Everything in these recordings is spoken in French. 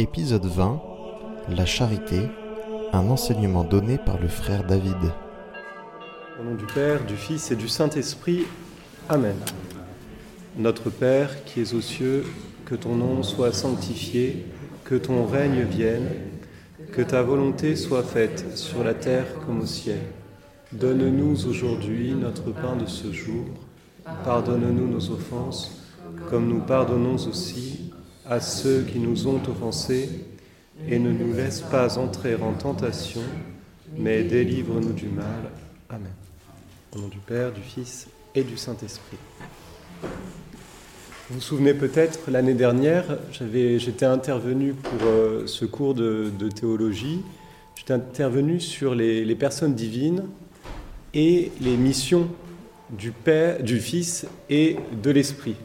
Épisode 20 La charité, un enseignement donné par le frère David. Au nom du Père, du Fils et du Saint-Esprit. Amen. Notre Père qui es aux cieux, que ton nom soit sanctifié, que ton règne vienne, que ta volonté soit faite sur la terre comme au ciel. Donne-nous aujourd'hui notre pain de ce jour. Pardonne-nous nos offenses, comme nous pardonnons aussi à ceux qui nous ont offensés, et ne nous laisse pas entrer en tentation, mais délivre-nous du mal. Amen. Au nom du Père, du Fils et du Saint-Esprit. Vous vous souvenez peut-être, l'année dernière, j'étais intervenu pour euh, ce cours de, théologie, j'étais intervenu sur les, les, personnes divines et les missions du Père, du Fils et de l'Esprit.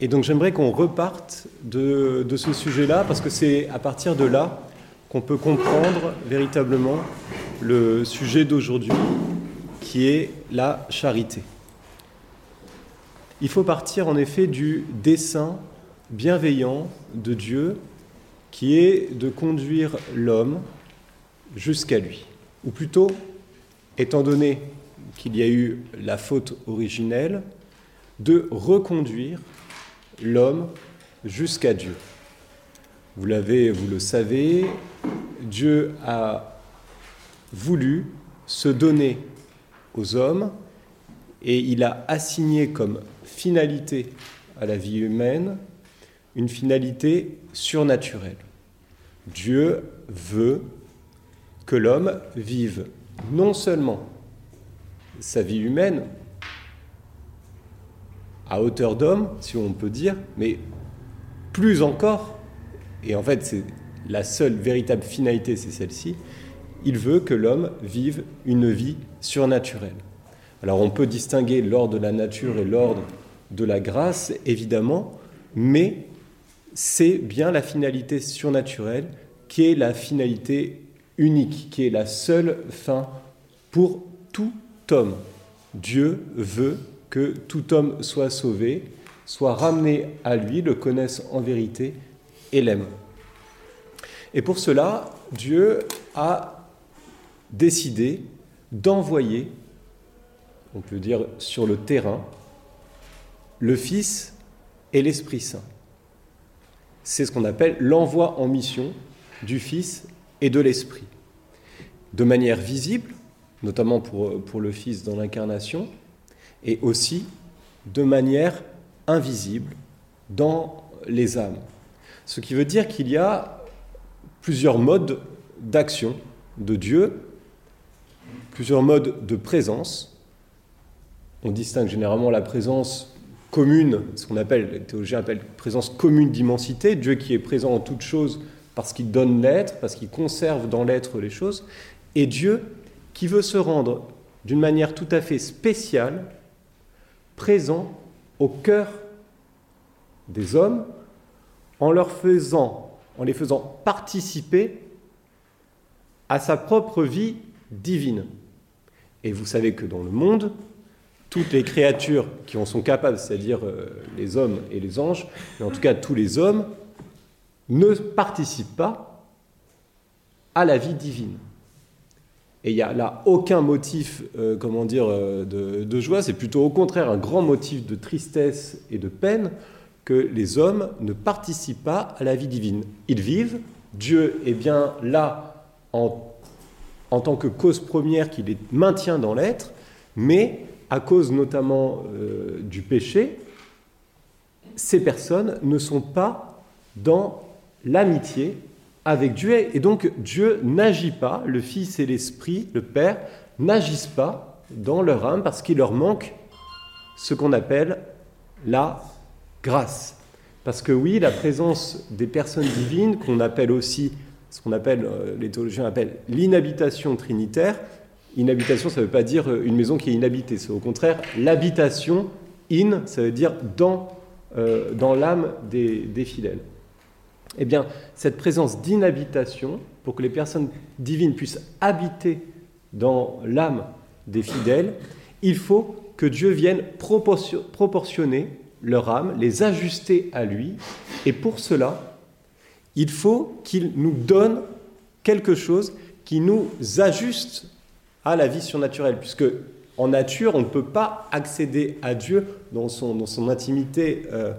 Et donc j'aimerais qu'on reparte de, ce sujet-là, parce que c'est à partir de là qu'on peut comprendre véritablement le sujet d'aujourd'hui, qui est la charité. Il faut partir en effet du dessein bienveillant de Dieu, qui est de conduire l'homme jusqu'à lui. Ou plutôt, étant donné qu'il y a eu la faute originelle, de reconduire l'homme jusqu'à Dieu. Vous l'avez, vous le savez, Dieu a voulu se donner aux hommes et il a assigné comme finalité à la vie humaine une finalité surnaturelle. Dieu veut que l'homme vive non seulement sa vie humaine, à hauteur d'homme, si on peut dire, mais plus encore, et en fait c'est la seule véritable finalité, c'est celle-ci, il veut que l'homme vive une vie surnaturelle. Alors on peut distinguer l'ordre de la nature et l'ordre de la grâce, évidemment, mais c'est bien la finalité surnaturelle qui est la finalité unique, qui est la seule fin pour tout homme. Dieu veut que tout homme soit sauvé, soit ramené à lui, le connaisse en vérité et l'aime. Et pour cela, Dieu a décidé d'envoyer, on peut dire sur le terrain, le Fils et l'Esprit Saint. C'est ce qu'on appelle l'envoi en mission du Fils et de l'Esprit. De manière visible, notamment pour, pour le Fils dans l'incarnation, et aussi de manière invisible dans les âmes. Ce qui veut dire qu'il y a plusieurs modes d'action de Dieu, plusieurs modes de présence. On distingue généralement la présence commune, ce qu'on appelle, les théologiens appellent présence commune d'immensité, Dieu qui est présent en toutes choses parce qu'il donne l'être, parce qu'il conserve dans l'être les choses, et Dieu qui veut se rendre d'une manière tout à fait spéciale présent au cœur des hommes en leur faisant, en les faisant participer à sa propre vie divine. Et vous savez que dans le monde, toutes les créatures qui en sont capables, c'est-à-dire euh, les hommes et les anges, mais en tout cas tous les hommes, ne participent pas à la vie divine. Et il n'y a là aucun motif, euh, comment dire, euh, de, joie, c'est plutôt au contraire un grand motif de tristesse et de peine que les hommes ne participent pas à la vie divine. Ils vivent, Dieu est bien là en, en tant que cause première qui les maintient dans l'être, mais à cause notamment euh, du péché, ces personnes ne sont pas dans l'amitié avec Dieu. Et donc Dieu n'agit pas, le Fils et l'Esprit, le Père, n'agissent pas dans leur âme parce qu'il leur manque ce qu'on appelle la grâce. Parce que oui, la présence des personnes divines, qu'on appelle aussi, ce qu'on appelle, euh, les théologiens appellent l'inhabitation trinitaire, inhabitation, ça ne veut pas dire euh, une maison qui est inhabitée, c'est au contraire l'habitation, in, ça veut dire dans, euh, dans l'âme des, des fidèles eh bien, cette présence d'inhabitation, pour que les personnes divines puissent habiter dans l'âme des fidèles, il faut que Dieu vienne proportionner leur âme, les ajuster à lui, et pour cela, il faut qu'il nous donne quelque chose qui nous ajuste à la vie surnaturelle, puisque en nature, on ne peut pas accéder à Dieu dans son, dans son intimité euh,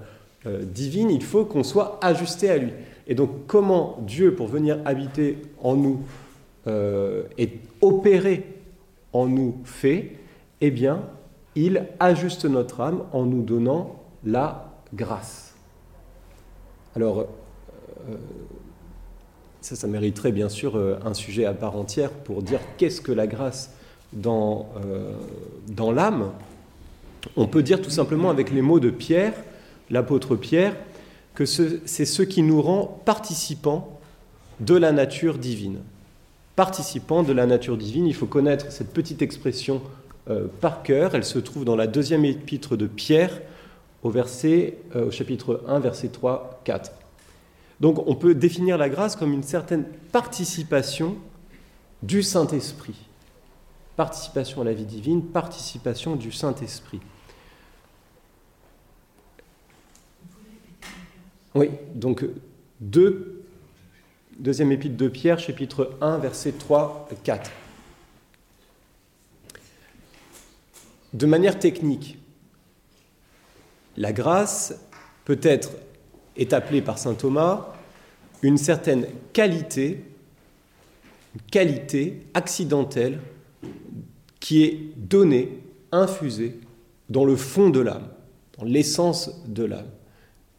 euh, divine, il faut qu'on soit ajusté à lui. Et donc comment Dieu, pour venir habiter en nous euh, et opérer en nous fait, eh bien, il ajuste notre âme en nous donnant la grâce. Alors, euh, ça, ça mériterait bien sûr euh, un sujet à part entière pour dire qu'est-ce que la grâce dans, dans l'âme. On peut dire tout simplement avec les mots de Pierre, l'apôtre Pierre, que c'est ce qui nous rend participants de la nature divine. Participants de la nature divine, il faut connaître cette petite expression par cœur. Elle se trouve dans la deuxième épître de Pierre, au, verset, au chapitre 1, verset 3, 4. Donc on peut définir la grâce comme une certaine participation du Saint-Esprit. Participation à la vie divine, participation du Saint-Esprit. Oui, donc deux, deuxième épître de Pierre, chapitre 1, versets 3 4. De manière technique, la grâce peut être est appelée par saint Thomas une certaine qualité, une qualité accidentelle qui est donnée, infusée dans le fond de l'âme, dans l'essence de l'âme.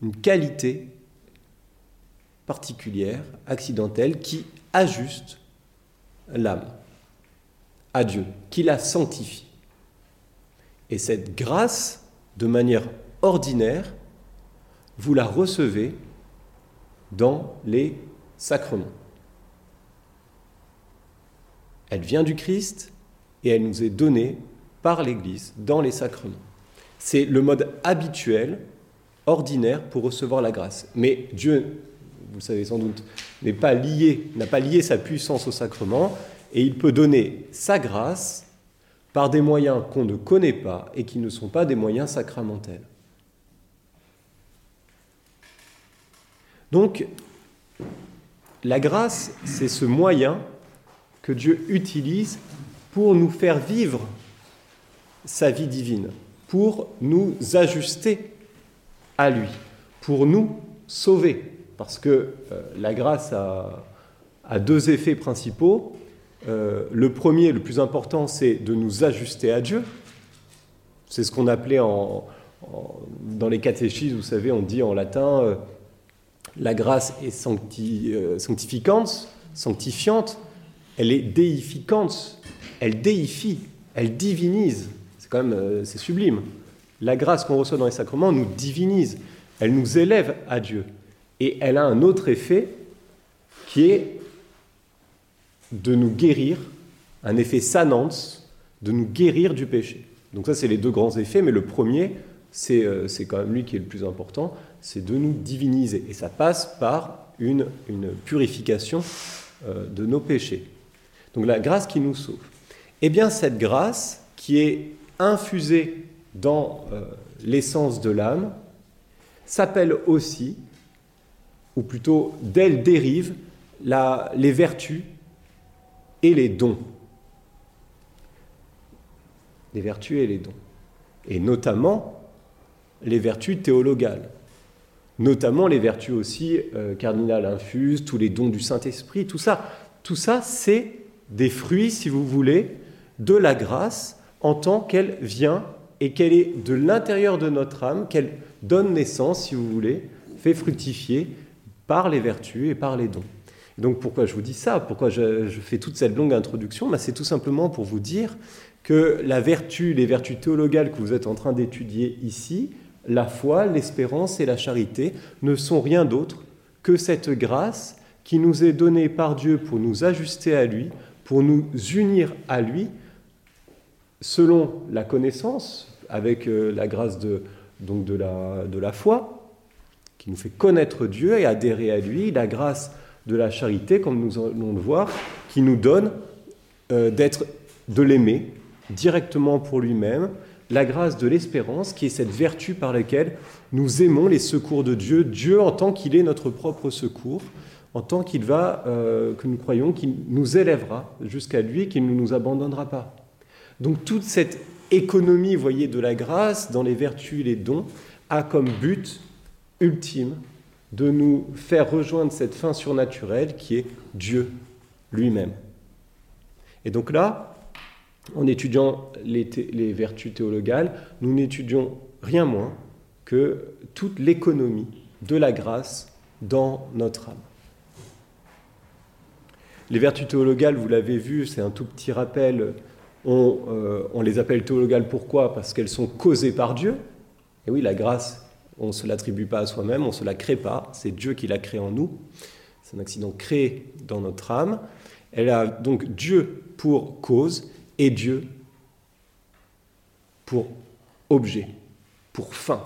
Une qualité particulière, accidentelle, qui ajuste l'âme à Dieu, qui la sanctifie. Et cette grâce, de manière ordinaire, vous la recevez dans les sacrements. Elle vient du Christ et elle nous est donnée par l'Église dans les sacrements. C'est le mode habituel, ordinaire pour recevoir la grâce. Mais Dieu, vous le savez sans doute, n'est pas lié, n'a pas lié sa puissance au sacrement et il peut donner sa grâce par des moyens qu'on ne connaît pas et qui ne sont pas des moyens sacramentels. Donc, la grâce, c'est ce moyen que Dieu utilise pour nous faire vivre sa vie divine, pour nous ajuster à lui, pour nous sauver. Parce que euh, la grâce a, deux effets principaux. Euh, le premier, le plus important, c'est de nous ajuster à Dieu. C'est ce qu'on appelait en, dans les catéchismes, vous savez, on dit en latin euh, la grâce est sanctificante, sanctifiante, elle est déificante, elle déifie, elle divinise. C'est quand même c'est sublime. La grâce qu'on reçoit dans les sacrements nous divinise, elle nous élève à Dieu. Et elle a un autre effet qui est de nous guérir, un effet sanance, de nous guérir du péché. Donc ça, c'est les deux grands effets, mais le premier, c'est euh, quand même lui qui est le plus important, c'est de nous diviniser. Et ça passe par une, purification euh, de nos péchés. Donc la grâce qui nous sauve. Eh bien, cette grâce qui est infusée dans euh, l'essence de l'âme s'appelle aussi, ou plutôt d'elle dérivent les vertus et les dons. Les vertus et les dons. Et notamment les vertus théologales notamment les vertus aussi euh, cardinales infuses, tous les dons du Saint-Esprit, tout ça. Tout ça, c'est des fruits, si vous voulez, de la grâce en tant qu'elle vient et qu'elle est de l'intérieur de notre âme, qu'elle donne naissance, si vous voulez, fait fructifier par les vertus et par les dons. donc pourquoi je vous dis ça? Pourquoi je, fais toute cette longue introduction? Bah, C'est tout simplement pour vous dire que la vertu, les vertus théologales que vous êtes en train d'étudier ici, la foi, l'espérance et la charité ne sont rien d'autre que cette grâce qui nous est donnée par Dieu pour nous ajuster à lui, pour nous unir à lui, selon la connaissance, avec euh, la grâce de, donc de, la, de la foi, qui nous fait connaître Dieu et adhérer à lui, la grâce de la charité, comme nous allons le voir, qui nous donne euh, d'être, de l'aimer directement pour lui-même, la grâce de l'espérance, qui est cette vertu par laquelle nous aimons les secours de Dieu, Dieu en tant qu'il est notre propre secours, en tant qu'il va, euh, que nous croyons, qu'il nous élèvera jusqu'à lui, qu'il ne nous abandonnera pas. Donc toute cette économie, voyez, de la grâce dans les vertus les dons a comme but ultime de nous faire rejoindre cette fin surnaturelle qui est Dieu lui-même. Et donc là, en étudiant les vertus théologales, nous n'étudions rien moins que toute l'économie de la grâce dans notre âme. Les vertus théologales, vous l'avez vu, c'est un tout petit rappel. On, euh, on, les appelle théologales pourquoi? Parce qu'elles sont causées par Dieu. Et oui, la grâce, on ne se l'attribue pas à soi-même, on ne se la crée pas, c'est Dieu qui l'a créée en nous. C'est un accident créé dans notre âme. Elle a donc Dieu pour cause et Dieu pour objet, pour fin.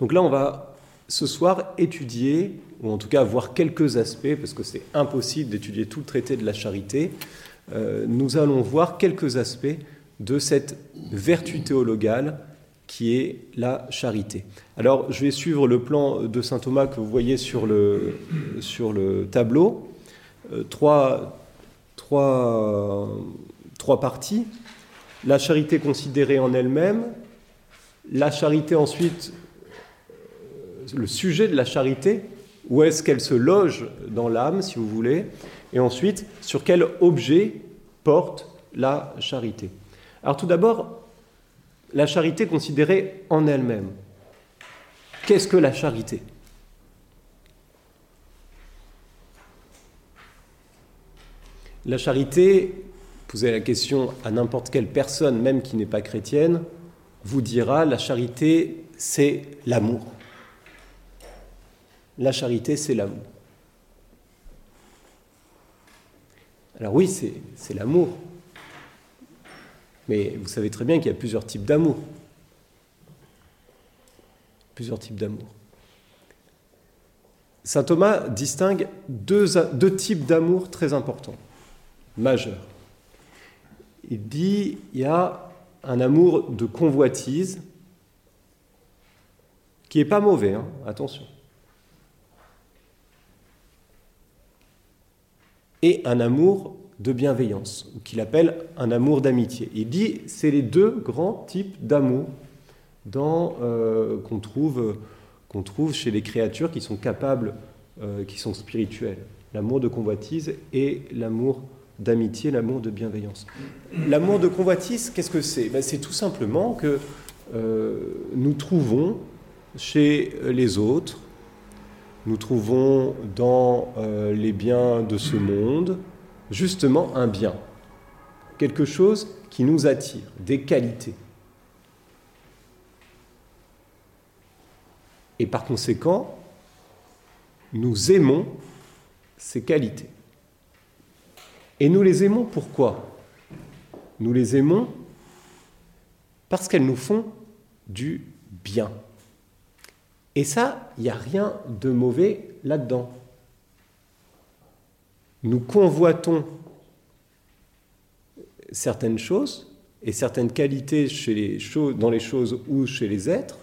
Donc là, on va ce soir étudier, ou en tout cas voir quelques aspects, parce que c'est impossible d'étudier tout le traité de la charité, euh, nous allons voir quelques aspects de cette vertu théologale qui est la charité. Alors, je vais suivre le plan de saint Thomas que vous voyez sur le, sur le tableau. Euh, trois, trois, trois parties. La charité considérée en elle-même, la charité ensuite le sujet de la charité, où est-ce qu'elle se loge dans l'âme, si vous voulez, et ensuite sur quel objet porte la charité? Alors tout d'abord, la charité considérée en elle-même. Qu'est-ce que la charité? La charité, posez la question à n'importe quelle personne, même qui n'est pas chrétienne, vous dira la charité, c'est l'amour. La charité, c'est l'amour. Alors oui, c'est l'amour. Mais vous savez très bien qu'il y a plusieurs types d'amour. Plusieurs types d'amour. Saint Thomas distingue deux, types d'amour très importants, majeurs. Il dit il y a un amour de convoitise qui n'est pas mauvais, hein, attention. Et un amour de bienveillance, qu'il appelle un amour d'amitié. Il dit c'est les deux grands types d'amour euh, qu'on trouve, chez les créatures qui sont capables, euh, qui sont spirituelles. L'amour de convoitise et l'amour d'amitié, l'amour de bienveillance. L'amour de convoitise, qu'est-ce que c'est? Ben, C'est tout simplement que euh, nous trouvons chez les autres nous trouvons dans euh, les biens de ce monde justement un bien, quelque chose qui nous attire, des qualités. Et par conséquent, nous aimons ces qualités. Et nous les aimons pourquoi? Nous les aimons parce qu'elles nous font du bien. Et ça, il n'y a rien de mauvais là-dedans. Nous convoitons certaines choses et certaines qualités dans les choses ou chez les êtres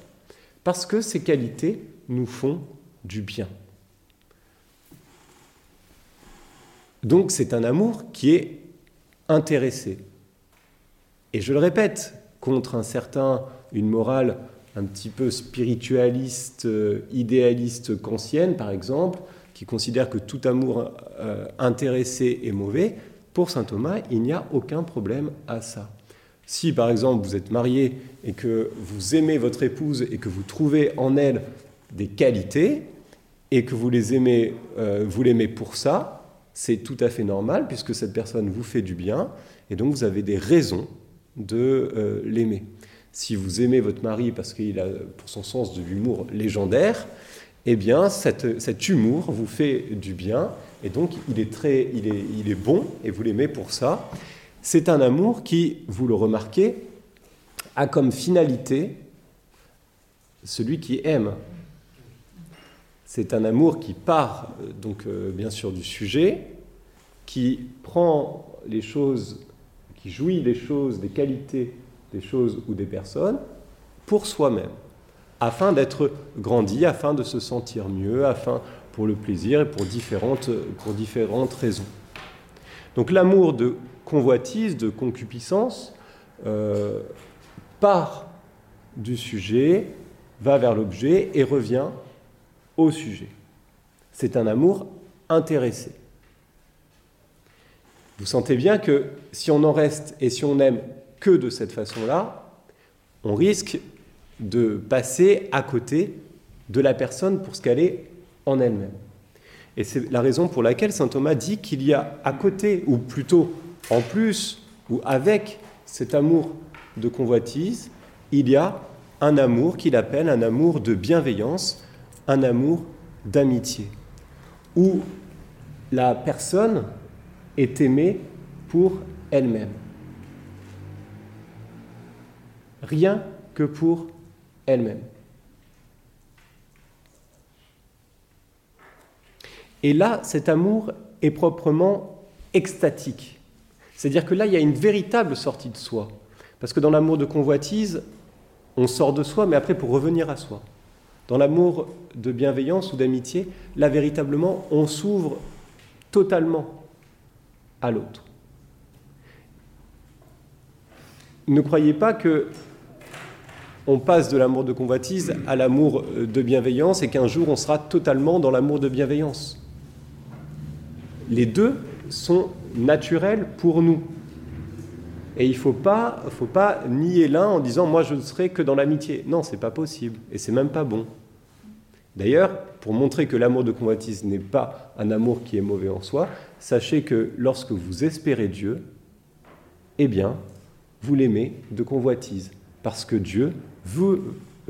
parce que ces qualités nous font du bien. Donc c'est un amour qui est intéressé. Et je le répète, contre un certain, une morale un petit peu spiritualiste, euh, idéaliste kantienne, par exemple, qui considère que tout amour euh, intéressé est mauvais, pour saint Thomas, il n'y a aucun problème à ça. Si par exemple vous êtes marié et que vous aimez votre épouse et que vous trouvez en elle des qualités et que vous les aimez, euh, vous l'aimez pour ça, c'est tout à fait normal puisque cette personne vous fait du bien et donc vous avez des raisons de l'aimer. Si vous aimez votre mari parce qu'il a pour son sens de l'humour légendaire, eh bien cet humour vous fait du bien et donc il est, très, il est, il est bon et vous l'aimez pour ça. C'est un amour qui, vous le remarquez, a comme finalité celui qui aime. C'est un amour qui part donc euh, bien sûr du sujet, qui prend les choses, qui jouit des choses, des qualités des choses ou des personnes pour soi-même. afin d'être grandi, afin de se sentir mieux, afin pour le plaisir et pour différentes, pour différentes raisons. Donc l'amour de convoitise, de concupiscence, euh, part du sujet, va vers l'objet et revient au sujet. C'est un amour intéressé. Vous sentez bien que si on en reste et si on n'aime que de cette façon-là, on risque de passer à côté de la personne pour ce qu'elle est en elle-même. Et c'est la raison pour laquelle saint Thomas dit qu'il y a à côté, ou plutôt en plus, ou avec cet amour de convoitise, il y a un amour qu'il appelle un amour de bienveillance, un amour d'amitié, où la personne est aimée pour elle-même. Rien que pour elle-même. Et là, cet amour est proprement extatique. C'est-à-dire que là, il y a une véritable sortie de soi. Parce que dans l'amour de convoitise, on sort de soi, mais après pour revenir à soi. Dans l'amour de bienveillance ou d'amitié, là, véritablement, on s'ouvre totalement à l'autre. Ne croyez pas que on passe de l'amour de convoitise à l'amour de bienveillance et qu'un jour on sera totalement dans l'amour de bienveillance les deux sont naturels pour nous. Et il ne faut pas, faut pas nier l'un en disant moi je ne serai que dans l'amitié. Non, c'est pas possible et c'est même pas bon. D'ailleurs, pour montrer que l'amour de convoitise n'est pas un amour qui est mauvais en soi, sachez que lorsque vous espérez Dieu, eh bien, vous l'aimez de convoitise parce que Dieu vous,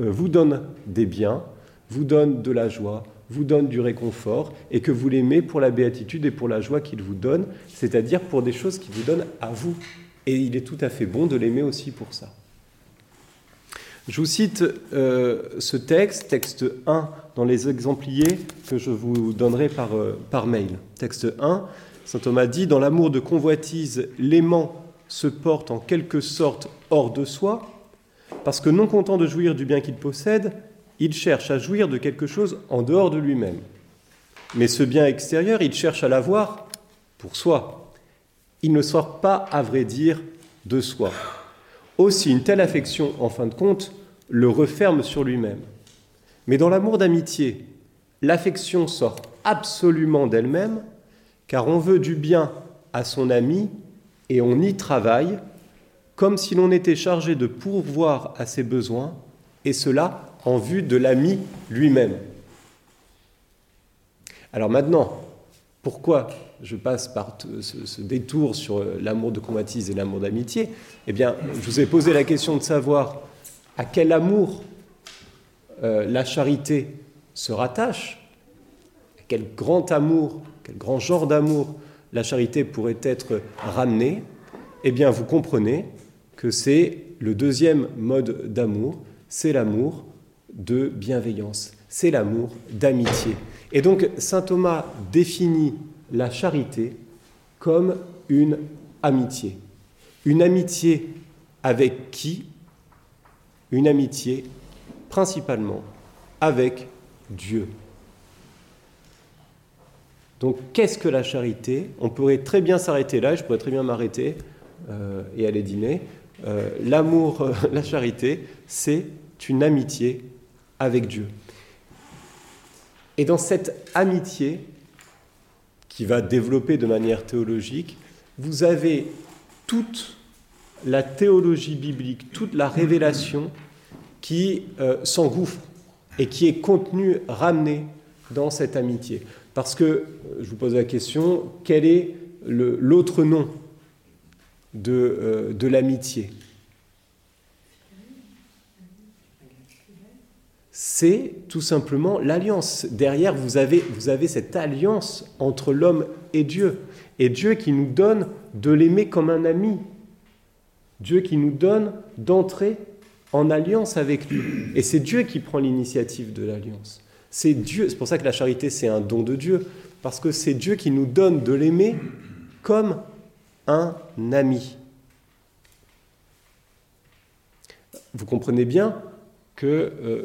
euh, vous donne des biens, vous donne de la joie, vous donne du réconfort et que vous l'aimez pour la béatitude et pour la joie qu'il vous donne, c'est-à-dire pour des choses qu'il vous donne à vous. Et il est tout à fait bon de l'aimer aussi pour ça. Je vous cite euh, ce texte, texte 1, dans les exempliers que je vous donnerai par, euh, par mail. Texte 1, Saint Thomas dit, dans l'amour de convoitise, l'aimant se porte en quelque sorte hors de soi, parce que non content de jouir du bien qu'il possède, il cherche à jouir de quelque chose en dehors de lui-même. Mais ce bien extérieur, il cherche à l'avoir pour soi. Il ne sort pas, à vrai dire, de soi. Aussi, une telle affection, en fin de compte, le referme sur lui-même. Mais dans l'amour d'amitié, l'affection sort absolument d'elle-même, car on veut du bien à son ami et on y travaille, comme si l'on était chargé de pourvoir à ses besoins, et cela en vue de l'ami lui-même. Alors maintenant, pourquoi je passe par ce, détour sur l'amour de convoitise et l'amour d'amitié? Eh bien, je vous ai posé la question de savoir à quel amour euh, la charité se rattache, à quel grand amour, quel grand genre d'amour la charité pourrait être ramenée. Eh bien, vous comprenez que c'est le deuxième mode d'amour, c'est l'amour de bienveillance, c'est l'amour d'amitié. Et donc Saint Thomas définit la charité comme une amitié. Une amitié avec qui? Une amitié principalement avec Dieu. Donc qu'est-ce que la charité? On pourrait très bien s'arrêter là, je pourrais très bien m'arrêter euh, et aller dîner. Euh, l'amour, la charité, c'est une amitié avec Dieu. Et dans cette amitié qui va développer de manière théologique, vous avez toute la théologie biblique, toute la révélation qui euh, s'engouffre et qui est contenue, ramenée dans cette amitié. Parce que, euh, je vous pose la question, quel est l'autre nom de, euh, de l'amitié c'est tout simplement l'alliance. Derrière, vous avez, vous avez cette alliance entre l'homme et Dieu. Et Dieu qui nous donne de l'aimer comme un ami. Dieu qui nous donne d'entrer en alliance avec lui. Et c'est Dieu qui prend l'initiative de l'alliance. C'est Dieu, c'est pour ça que la charité c'est un don de Dieu, parce que c'est Dieu qui nous donne de l'aimer comme un ami. Vous comprenez bien que euh,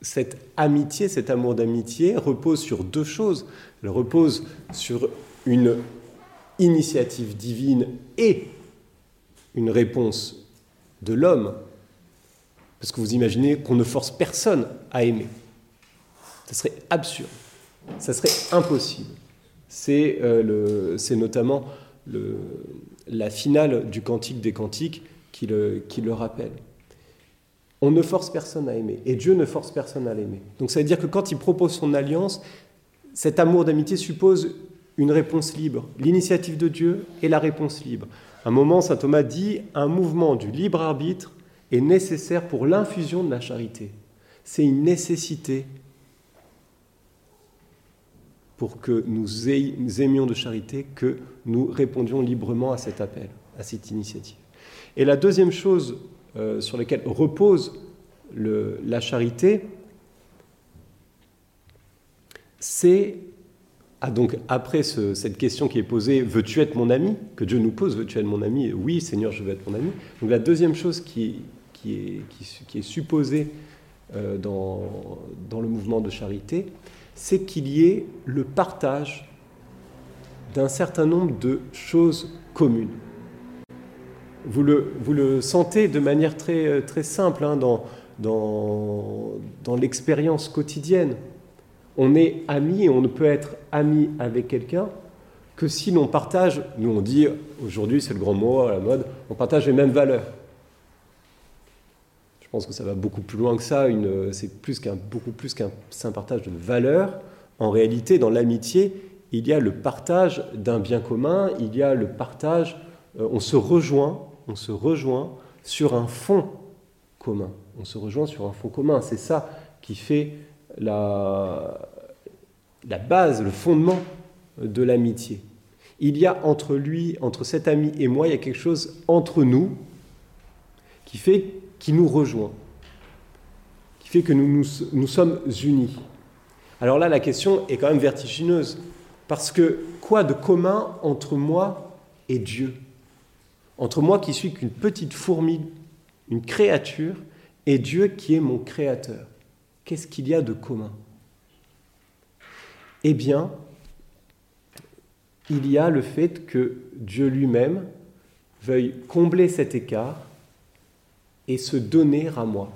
cette amitié, cet amour d'amitié repose sur deux choses. Elle repose sur une initiative divine et une réponse de l'homme. Parce que vous imaginez qu'on ne force personne à aimer. Ce serait absurde. Ça serait impossible. C'est euh, notamment la finale du Cantique des Cantiques qui le, qui le rappelle. On ne force personne à aimer, et Dieu ne force personne à l'aimer. Donc ça veut dire que quand il propose son alliance, cet amour d'amitié suppose une réponse libre, l'initiative de Dieu et la réponse libre. un moment, saint Thomas dit, un mouvement du libre arbitre est nécessaire pour l'infusion de la charité. C'est une nécessité pour que nous aimions de charité, que nous répondions librement à cet appel, à cette initiative. Et la deuxième chose euh, sur lesquelles repose la charité, c'est ah, donc après cette question qui est posée, veux-tu être mon ami? Que Dieu nous pose, veux-tu être mon ami? Oui, Seigneur, je veux être mon ami. Donc la deuxième chose qui, est, supposée euh, dans, le mouvement de charité, c'est qu'il y ait le partage d'un certain nombre de choses communes vous le, vous le, sentez de manière très, très simple hein, dans, dans, dans l'expérience quotidienne. On est ami et on ne peut être ami avec quelqu'un que si l'on partage, nous on dit aujourd'hui c'est le grand mot à la mode, on partage les mêmes valeurs. Je pense que ça va beaucoup plus loin que ça, c'est plus qu'un, beaucoup plus qu'un partage de valeurs. En réalité, dans l'amitié, il y a le partage d'un bien commun, il y a le partage, euh, on se rejoint on se rejoint sur un fond commun. On se rejoint sur un fond commun. C'est ça qui fait la, la base, le fondement de l'amitié. Il y a entre lui, entre cet ami et moi, il y a quelque chose entre nous qui fait, qui nous rejoint, qui fait que nous, nous, nous sommes unis. Alors là, la question est quand même vertigineuse, parce que quoi de commun entre moi et Dieu? Entre moi qui suis qu'une petite fourmi, une créature, et Dieu qui est mon créateur. Qu'est-ce qu'il y a de commun? Eh bien, il y a le fait que Dieu lui-même veuille combler cet écart et se donner à moi.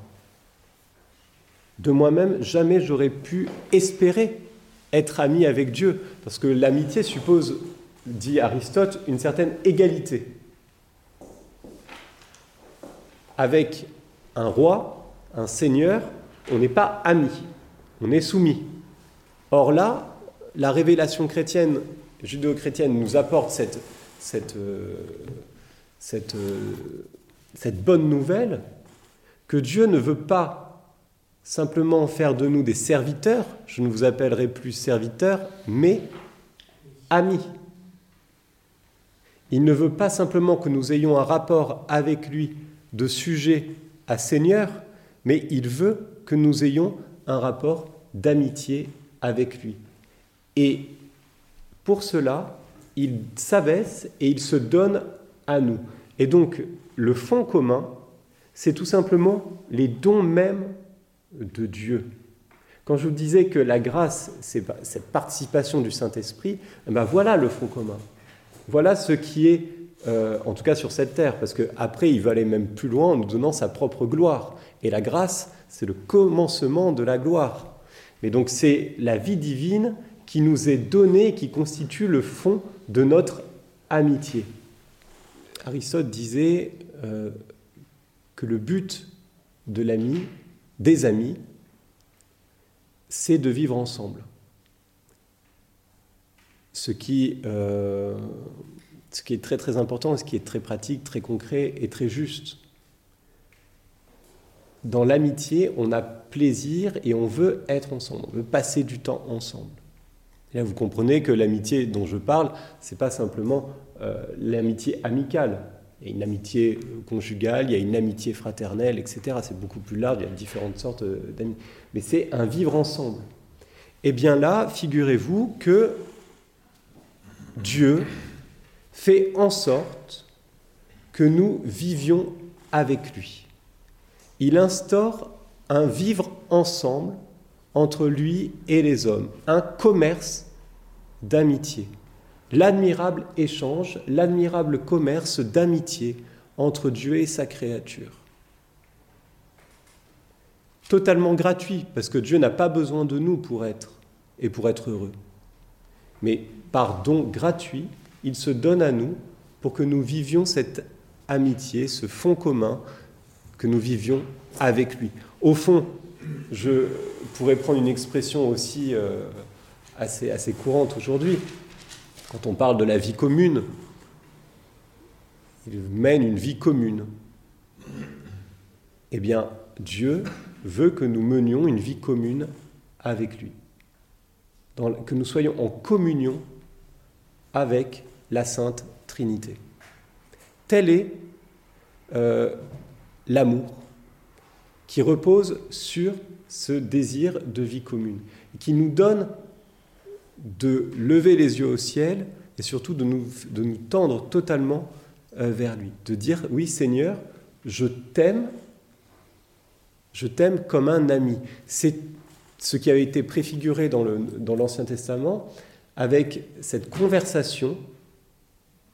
De moi-même, jamais j'aurais pu espérer être ami avec Dieu, parce que l'amitié suppose, dit Aristote, une certaine égalité avec un roi, un seigneur, on n'est pas ami, on est soumis. Or là, la révélation chrétienne, judéo-chrétienne, nous apporte cette, cette, euh, cette, euh, cette bonne nouvelle que Dieu ne veut pas simplement faire de nous des serviteurs, je ne vous appellerai plus serviteurs, mais amis. Il ne veut pas simplement que nous ayons un rapport avec lui de sujet à Seigneur, mais il veut que nous ayons un rapport d'amitié avec lui. Et pour cela, il s'abaisse et il se donne à nous. Et donc, le fond commun, c'est tout simplement les dons mêmes de Dieu. Quand je vous disais que la grâce, c'est cette participation du Saint-Esprit, eh ben voilà le fond commun. Voilà ce qui est euh, en tout cas sur cette terre, parce qu'après, il va aller même plus loin en nous donnant sa propre gloire. Et la grâce, c'est le commencement de la gloire. Mais donc c'est la vie divine qui nous est donnée, qui constitue le fond de notre amitié. Aristote disait euh, que le but de l'ami, des amis, c'est de vivre ensemble. Ce qui euh, ce qui est très très important, ce qui est très pratique, très concret et très juste. Dans l'amitié, on a plaisir et on veut être ensemble, on veut passer du temps ensemble. Là, vous comprenez que l'amitié dont je parle, c'est pas simplement euh, l'amitié amicale. Il y a une amitié conjugale, il y a une amitié fraternelle, etc. C'est beaucoup plus large, il y a différentes sortes euh, d'amis. Mais c'est un vivre ensemble. Et eh bien là, figurez-vous que Dieu fait en sorte que nous vivions avec lui. Il instaure un vivre ensemble entre lui et les hommes, un commerce d'amitié. L'admirable échange, l'admirable commerce d'amitié entre Dieu et sa créature. Totalement gratuit, parce que Dieu n'a pas besoin de nous pour être et pour être heureux. Mais par don gratuit, il se donne à nous pour que nous vivions cette amitié, ce fond commun, que nous vivions avec lui. Au fond, je pourrais prendre une expression aussi euh, assez, assez courante aujourd'hui. Quand on parle de la vie commune, il mène une vie commune. Eh bien, Dieu veut que nous menions une vie commune avec lui, que nous soyons en communion avec la Sainte Trinité. Tel est euh, l'amour qui repose sur ce désir de vie commune, qui nous donne de lever les yeux au ciel et surtout de nous, de nous tendre totalement euh, vers lui, de dire oui Seigneur, je t'aime, je t'aime comme un ami. C'est ce qui avait été préfiguré dans l'Ancien dans Testament avec cette conversation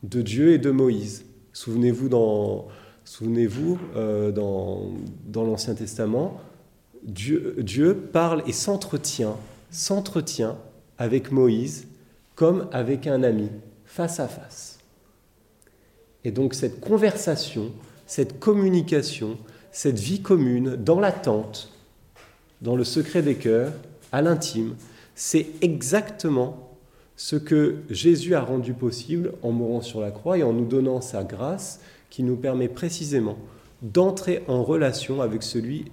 de Dieu et de Moïse. Souvenez-vous dans, souvenez-vous, euh, dans, dans l'Ancien Testament, Dieu, parle et s'entretient, s'entretient avec Moïse comme avec un ami, face à face. Et donc cette conversation, cette communication, cette vie commune dans l'attente, dans le secret des cœurs, à l'intime, c'est exactement ce que Jésus a rendu possible en mourant sur la croix et en nous donnant sa grâce qui nous permet précisément d'entrer en relation avec celui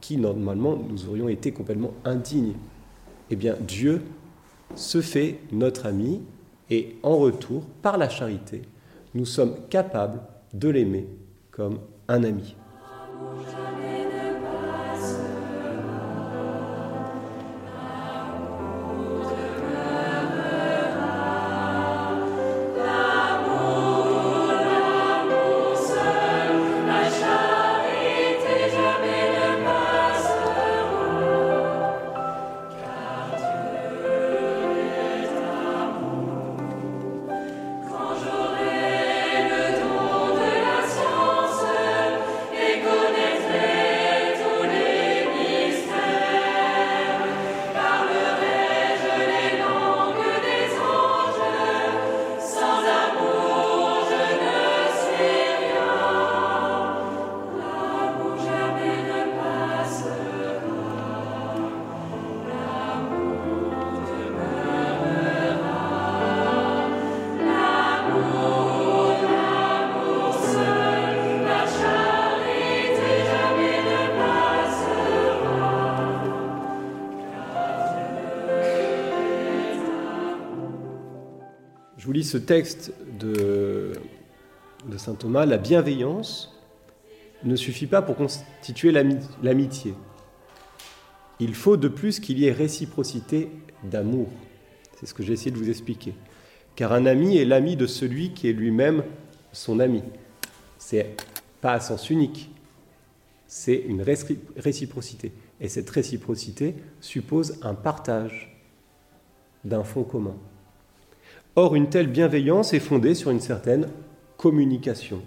qui normalement nous aurions été complètement indignes. Eh bien, Dieu se fait notre ami et en retour, par la charité, nous sommes capables de l'aimer comme un ami. Ce texte de, saint Thomas, la bienveillance ne suffit pas pour constituer l'amitié. Il faut de plus qu'il y ait réciprocité d'amour. C'est ce que j'ai essayé de vous expliquer. Car un ami est l'ami de celui qui est lui-même son ami. C'est pas à sens unique. C'est une réciprocité. Et cette réciprocité suppose un partage d'un fond commun. Or, une telle bienveillance est fondée sur une certaine communication.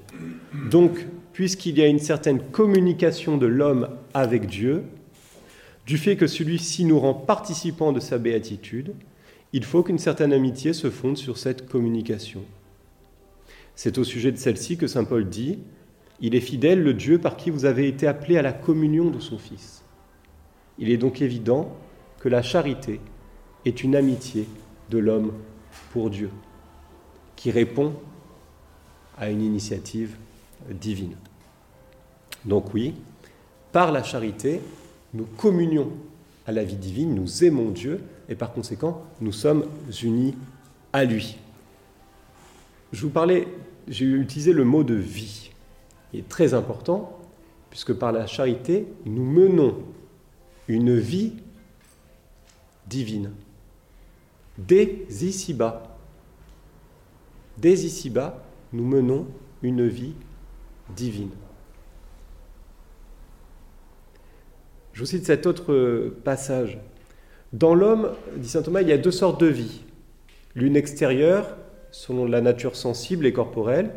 Donc, puisqu'il y a une certaine communication de l'homme avec Dieu, du fait que celui-ci nous rend participants de sa béatitude, il faut qu'une certaine amitié se fonde sur cette communication. C'est au sujet de celle-ci que Saint Paul dit, Il est fidèle le Dieu par qui vous avez été appelés à la communion de son Fils. Il est donc évident que la charité est une amitié de l'homme pour Dieu, qui répond à une initiative divine. Donc oui, par la charité, nous communions à la vie divine, nous aimons Dieu et par conséquent, nous sommes unis à lui. Je vous parlais, j'ai utilisé le mot de vie. Il est très important puisque par la charité, nous menons une vie divine dès ici-bas. Dès ici-bas, nous menons une vie divine. Je vous cite cet autre passage. Dans l'homme, dit saint Thomas, il y a deux sortes de vie. L'une extérieure, selon la nature sensible et corporelle,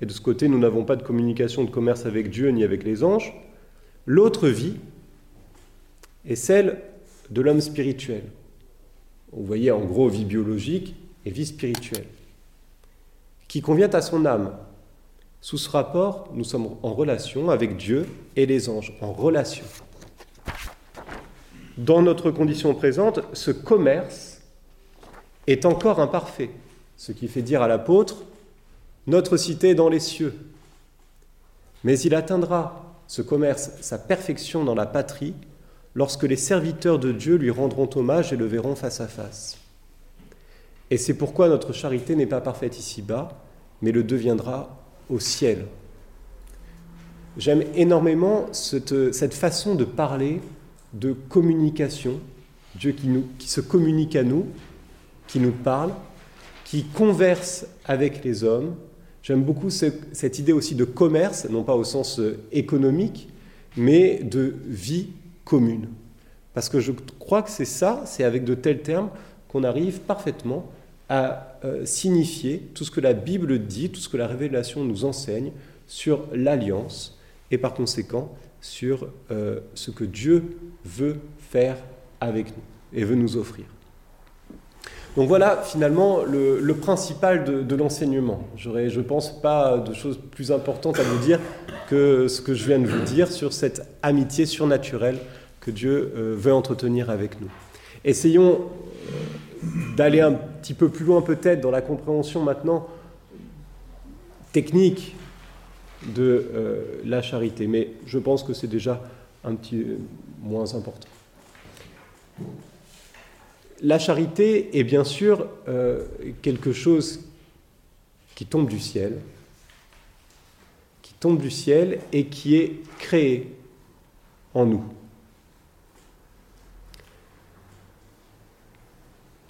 et de ce côté, nous n'avons pas de communication, de commerce avec Dieu ni avec les anges. L'autre vie est celle de l'homme spirituel. Vous voyez en gros vie biologique et vie spirituelle, qui convient à son âme. Sous ce rapport, nous sommes en relation avec Dieu et les anges, en relation. Dans notre condition présente, ce commerce est encore imparfait, ce qui fait dire à l'apôtre, notre cité est dans les cieux. Mais il atteindra, ce commerce, sa perfection dans la patrie lorsque les serviteurs de Dieu lui rendront hommage et le verront face à face. Et c'est pourquoi notre charité n'est pas parfaite ici-bas, mais le deviendra au ciel. J'aime énormément cette, façon de parler de communication, Dieu qui se communique à nous, qui nous parle, qui converse avec les hommes. J'aime beaucoup cette idée aussi de commerce, non pas au sens euh, économique, mais de vie commune. Parce que je crois que c'est ça, c'est avec de tels termes qu'on arrive parfaitement à euh, signifier tout ce que la Bible dit, tout ce que la révélation nous enseigne sur l'alliance et par conséquent sur euh, ce que Dieu veut faire avec nous et veut nous offrir. Donc voilà finalement le, principal de, l'enseignement. J'aurais, je pense, pas de choses plus importantes à vous dire que ce que je viens de vous dire sur cette amitié surnaturelle que Dieu euh, veut entretenir avec nous. Essayons euh, d'aller un petit peu plus loin peut-être dans la compréhension maintenant technique de euh, la charité, mais je pense que c'est déjà un petit moins important. La charité est bien sûr quelque chose qui tombe du ciel, qui tombe du ciel et qui est créé en nous.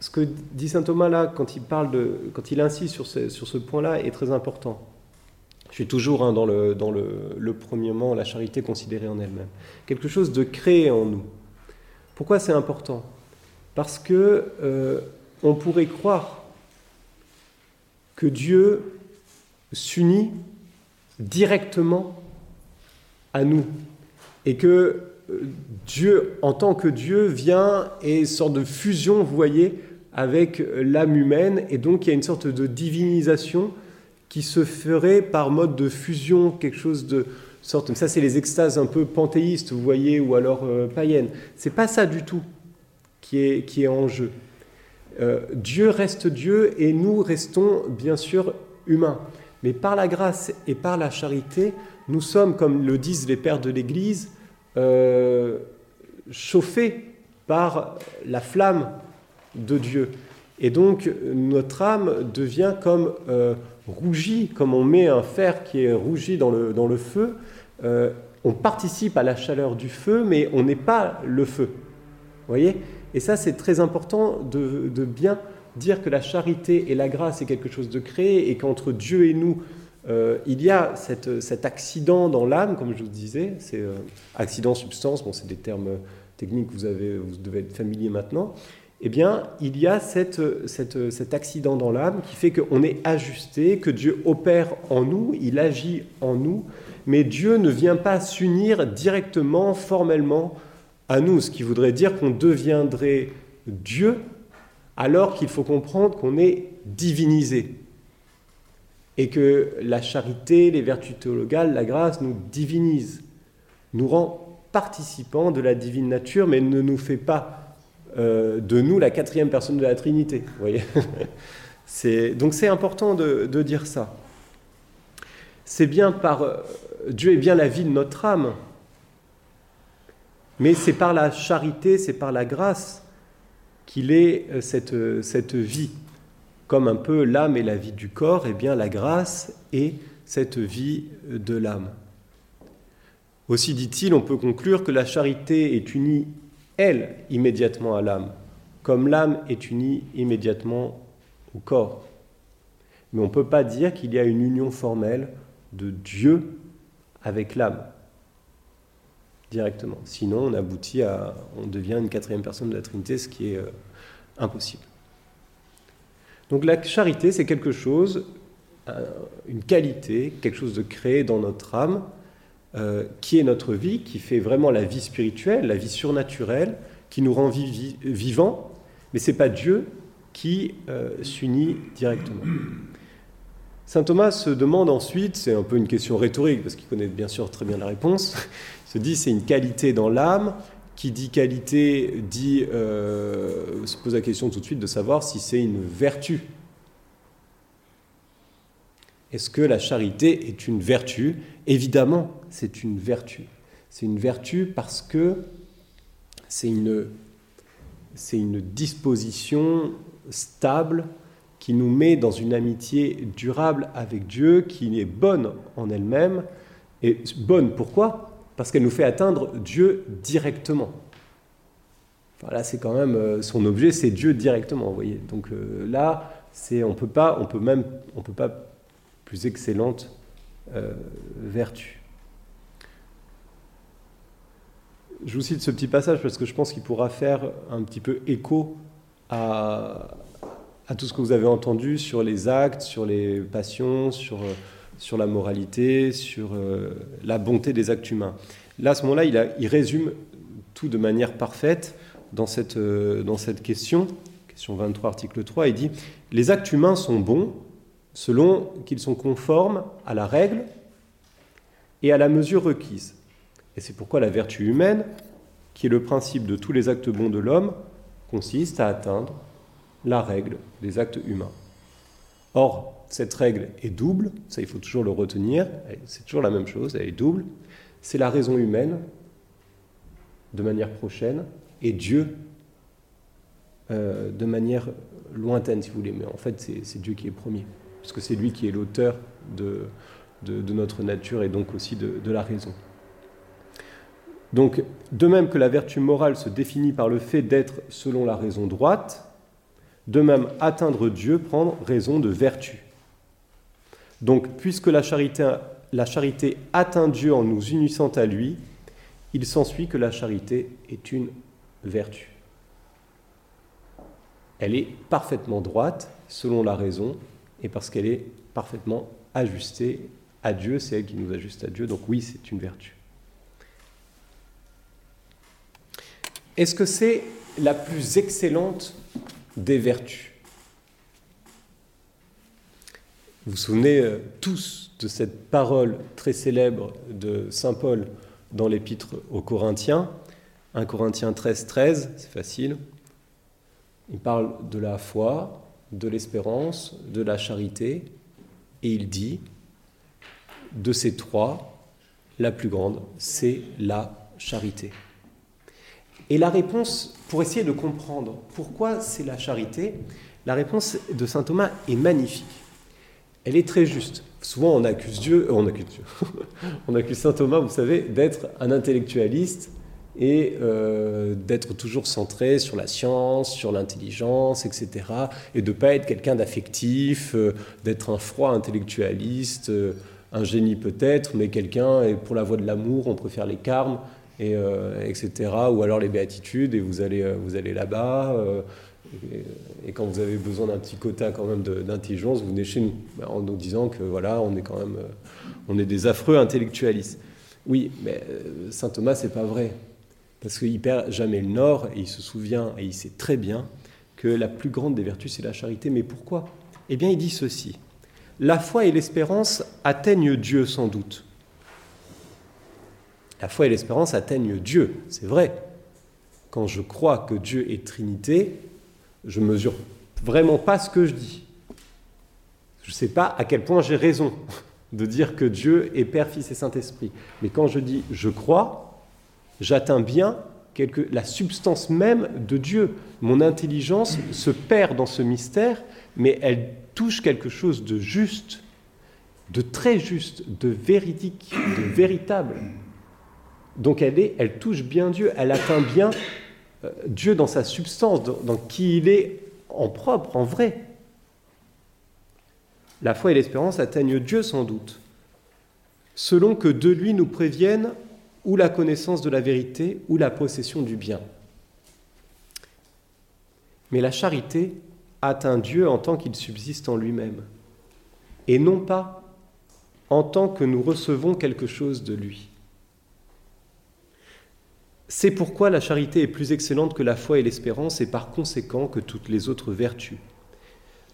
ce que dit saint Thomas là, quand il insiste sur ce, point-là, est très important. Je suis toujours hein, dans, le, le premièrement la charité considérée en elle-même. Quelque chose de créé en nous. Pourquoi c'est important? Parce que euh, on pourrait croire que Dieu s'unit directement à nous et que euh, Dieu, en tant que Dieu, vient et sorte de fusion, vous voyez, avec l'âme humaine, et donc il y a une sorte de divinisation qui se ferait par mode de fusion, quelque chose de sorte. Ça, c'est les extases un peu panthéistes, vous voyez, ou alors euh, païennes. C'est pas ça du tout qui est, en jeu. Euh, Dieu reste Dieu et nous restons bien sûr humains. Mais par la grâce et par la charité, nous sommes, comme le disent les pères de l'Église, euh, chauffés par la flamme de Dieu. Et donc notre âme devient comme euh, rougie, comme on met un fer qui est rougi dans le, dans le feu. On participe à la chaleur du feu, mais on n'est pas le feu. voyez? Et ça, c'est très important de, bien dire que la charité et la grâce est quelque chose de créé et qu'entre Dieu et nous, euh, il y a cette, cet accident dans l'âme, comme je vous disais, c'est accident, substance, bon, c'est des termes techniques que vous, devez être familier maintenant. Eh bien, il y a cet accident dans l'âme qui fait qu'on est ajusté, que Dieu opère en nous, il agit en nous, mais Dieu ne vient pas s'unir directement, formellement à nous, ce qui voudrait dire qu'on deviendrait Dieu alors qu'il faut comprendre qu'on est divinisé et que la charité, les vertus théologales, la grâce nous divinise, nous rend participants de la divine nature, mais ne nous fait pas euh, de nous la quatrième personne de la Trinité. voyez donc c'est important de, dire ça. C'est bien par euh, Dieu est bien la vie de notre âme, mais c'est par la charité, c'est par la grâce qu'il est euh, cette, cette vie. Comme un peu l'âme est la vie du corps, et eh bien la grâce est cette vie de l'âme. Aussi dit-il, on peut conclure que la charité est unie elle, immédiatement à l'âme, comme l'âme est unie immédiatement au corps. Mais on ne peut pas dire qu'il y a une union formelle de Dieu avec l'âme. Directement. Sinon, on aboutit à, on devient une quatrième personne de la Trinité, ce qui est euh, impossible. Donc la charité, c'est quelque chose, euh, une qualité, quelque chose de créé dans notre âme, euh, qui est notre vie, qui fait vraiment la vie spirituelle, la vie surnaturelle, qui nous rend vivants, mais ce n'est pas Dieu qui s'unit directement. Saint Thomas se demande ensuite, c'est un peu une question rhétorique, parce qu'il connaît bien sûr très bien la réponse, se dit c'est une qualité dans l'âme. Qui dit qualité dit euh, se pose la question tout de suite de savoir si c'est une vertu. Est-ce que la charité est une vertu? Évidemment, c'est une vertu. C'est une vertu parce que c'est une, c'est une disposition stable qui nous met dans une amitié durable avec Dieu, qui est bonne en elle-même. Et bonne pourquoi? Parce qu'elle nous fait atteindre Dieu directement. Voilà, c'est quand même euh, son objet, c'est Dieu directement, vous voyez. Donc euh, là, c'est on peut pas, on peut même, on peut pas plus excellente euh, vertu. Je vous cite ce petit passage parce que je pense qu'il pourra faire un petit peu écho à tout ce que vous avez entendu sur les actes, sur les passions, sur sur la moralité, sur euh, la bonté des actes humains. Là, à ce moment-là, il, résume tout de manière parfaite dans cette, euh, question, question 23, article 3, il dit Les actes humains sont bons selon qu'ils sont conformes à la règle et à la mesure requise. Et c'est pourquoi la vertu humaine, qui est le principe de tous les actes bons de l'homme, consiste à atteindre la règle des actes humains. Or, cette règle est double, ça il faut toujours le retenir, c'est toujours la même chose, elle est double. C'est la raison humaine, de manière prochaine, et Dieu, euh, de manière lointaine, si vous voulez. Mais en fait, c'est Dieu qui est premier, parce que c'est lui qui est l'auteur de, notre nature et donc aussi de, de la raison. Donc, de même que la vertu morale se définit par le fait d'être selon la raison droite, de même atteindre Dieu prendre raison de vertu. Donc, puisque la charité, atteint Dieu en nous unissant à lui, il s'ensuit que la charité est une vertu. Elle est parfaitement droite selon la raison et parce qu'elle est parfaitement ajustée à Dieu, c'est elle qui nous ajuste à Dieu, donc oui, c'est une vertu. Est-ce que c'est la plus excellente des vertus? Vous vous souvenez euh, tous de cette parole très célèbre de Saint Paul dans l'épître aux Corinthiens, 1 Corinthiens 13, 13, c'est facile. Il parle de la foi, de l'espérance, de la charité, et il dit, de ces trois, la plus grande, c'est la charité. Et la réponse, pour essayer de comprendre pourquoi c'est la charité, la réponse de Saint Thomas est magnifique elle est très juste. Souvent, on accuse Dieu, euh, on accuse Dieu, on accuse saint Thomas, vous savez, d'être un intellectualiste et euh, d'être toujours centré sur la science, sur l'intelligence, etc. Et de ne pas être quelqu'un d'affectif, euh, d'être un froid intellectualiste, un génie peut-être, mais quelqu'un, et pour la voie de l'amour, on préfère les carmes, et, etc. Ou alors les béatitudes, et vous allez, vous allez là-bas. Et, quand vous avez besoin d'un petit quota quand même d'intelligence, vous venez chez nous bah, en nous disant que voilà, on est quand même, euh, on est des affreux intellectualistes. Oui, mais euh, saint Thomas, c'est pas vrai, parce qu'il perd jamais le nord et il se souvient et il sait très bien que la plus grande des vertus c'est la charité. Mais pourquoi? Eh bien, il dit ceci la foi et l'espérance atteignent Dieu sans doute. La foi et l'espérance atteignent Dieu, c'est vrai. Quand je crois que Dieu est Trinité, je mesure vraiment pas ce que je dis. Je ne sais pas à quel point j'ai raison de dire que Dieu est Père, Fils et Saint-Esprit. Mais quand je dis je crois, j'atteins bien quelque, la substance même de Dieu. Mon intelligence se perd dans ce mystère, mais elle touche quelque chose de juste, de très juste, de véridique, de véritable. Donc elle, est, elle touche bien Dieu, elle atteint bien Dieu dans sa substance, dans, qui il est en propre, en vrai. La foi et l'espérance atteignent Dieu sans doute, selon que de lui nous préviennent ou la connaissance de la vérité, ou la possession du bien. Mais la charité atteint Dieu en tant qu'il subsiste en lui-même, et non pas en tant que nous recevons quelque chose de lui. C'est pourquoi la charité est plus excellente que la foi et l'espérance et par conséquent que toutes les autres vertus.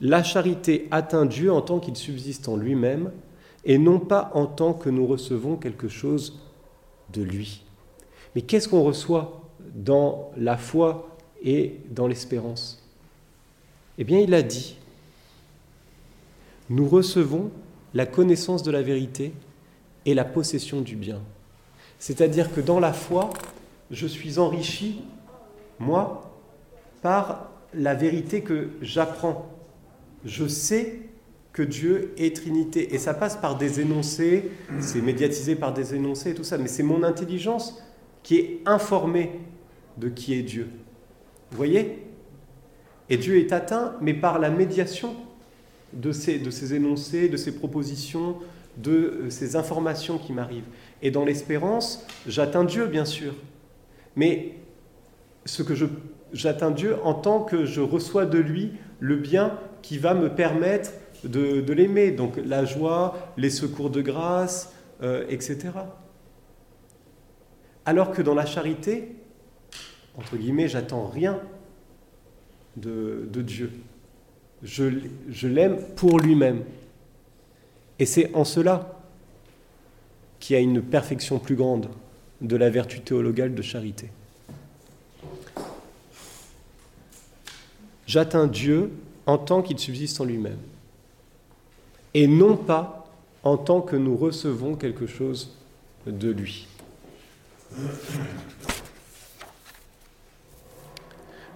La charité atteint Dieu en tant qu'il subsiste en lui-même et non pas en tant que nous recevons quelque chose de lui. Mais qu'est-ce qu'on reçoit dans la foi et dans l'espérance? Eh bien, il a dit, nous recevons la connaissance de la vérité et la possession du bien. C'est-à-dire que dans la foi, je suis enrichi, moi, par la vérité que j'apprends. Je sais que Dieu est Trinité. Et ça passe par des énoncés, c'est médiatisé par des énoncés et tout ça, mais c'est mon intelligence qui est informée de qui est Dieu. Vous voyez? Et Dieu est atteint, mais par la médiation de ces, énoncés, de ces propositions, de euh, ces informations qui m'arrivent. Et dans l'espérance, j'atteins Dieu, bien sûr mais ce que j'atteins Dieu en tant que je reçois de lui le bien qui va me permettre de, l'aimer, donc la joie, les secours de grâce, euh, etc. Alors que dans la charité, entre guillemets, j'attends rien de, Dieu. Je, je l'aime pour lui-même. Et c'est en cela qu'il y a une perfection plus grande de la vertu théologale de charité. J'atteins Dieu en tant qu'il subsiste en lui-même, et non pas en tant que nous recevons quelque chose de lui.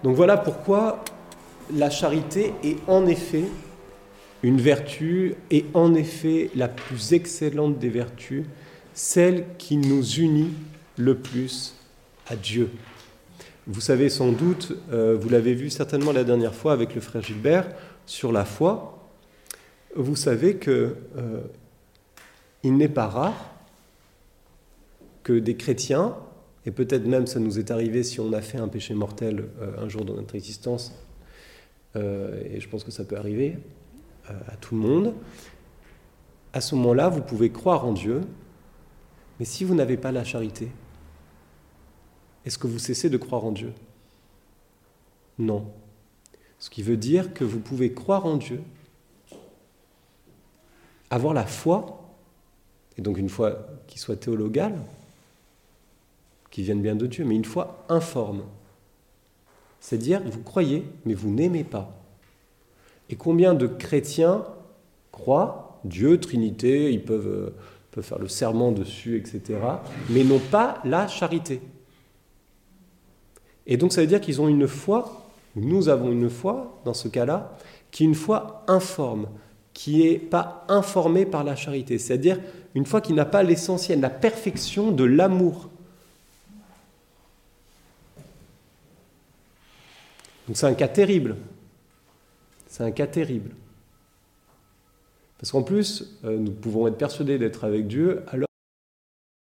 Donc voilà pourquoi la charité est en effet une vertu et en effet la plus excellente des vertus, celle qui nous unit le plus à Dieu. Vous savez sans doute, euh, vous l'avez vu certainement la dernière fois avec le frère Gilbert, sur la foi, vous savez que euh, il n'est pas rare que des chrétiens, et peut-être même ça nous est arrivé si on a fait un péché mortel euh, un jour dans notre existence, et je pense que ça peut arriver à tout le monde, à ce moment-là, vous pouvez croire en Dieu, mais si vous n'avez pas la charité, est-ce que vous cessez de croire en Dieu? Non. Ce qui veut dire que vous pouvez croire en Dieu, avoir la foi, et donc une foi qui soit théologale, qui vienne bien de Dieu, mais une foi informe. C'est-à-dire, vous croyez, mais vous n'aimez pas. Et combien de chrétiens croient Dieu, Trinité, ils peuvent, euh, peuvent faire le serment dessus, etc., mais n'ont pas la charité? Et donc ça veut dire qu'ils ont une foi, nous avons une foi dans ce cas-là, qui est une foi informe, qui n'est pas informée par la charité, c'est-à-dire une foi qui n'a pas l'essentiel, la perfection de l'amour. Donc c'est un cas terrible. C'est un cas terrible. Parce qu'en plus, euh, nous pouvons être persuadés d'être avec Dieu alors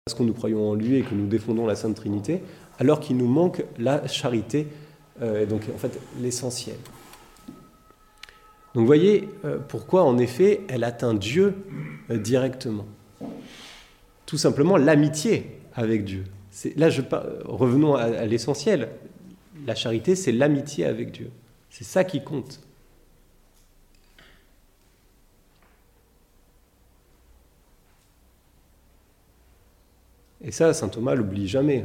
parce que nous croyons en lui et que nous défendons la Sainte Trinité, alors qu'il nous manque la charité, euh, donc en fait l'essentiel. Donc voyez euh, pourquoi en effet elle atteint Dieu euh, directement. Tout simplement l'amitié avec Dieu. Là, je, revenons à, à l'essentiel. La charité, c'est l'amitié avec Dieu. C'est ça qui compte. Et ça, saint Thomas l'oublie jamais.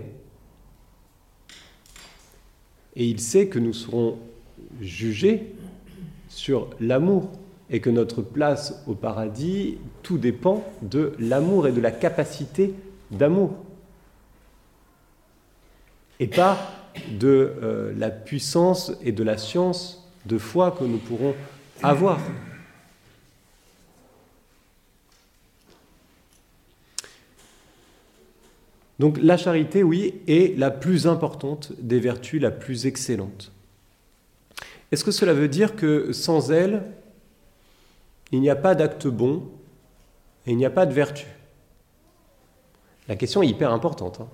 Et il sait que nous serons jugés sur l'amour et que notre place au paradis, tout dépend de l'amour et de la capacité d'amour. Et pas de euh, la puissance et de la science de foi que nous pourrons avoir. Donc la charité, oui, est la plus importante des vertus, la plus excellente. Est-ce que cela veut dire que sans elle, il n'y a pas d'acte bon et il n'y a pas de vertu La question est hyper importante. Hein.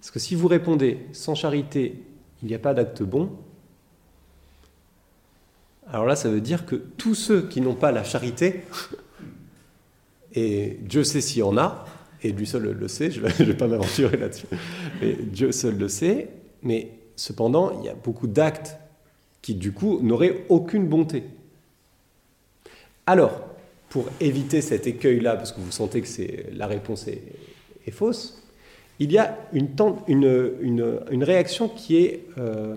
Parce que si vous répondez sans charité, il n'y a pas d'acte bon, alors là, ça veut dire que tous ceux qui n'ont pas la charité, et Dieu sait s'il y en a, et lui seul le sait, je ne vais pas m'aventurer là-dessus, mais Dieu seul le sait, mais cependant, il y a beaucoup d'actes qui, du coup, n'auraient aucune bonté. Alors, pour éviter cet écueil-là, parce que vous sentez que la réponse est, fausse, il y a une, réaction qui est, euh,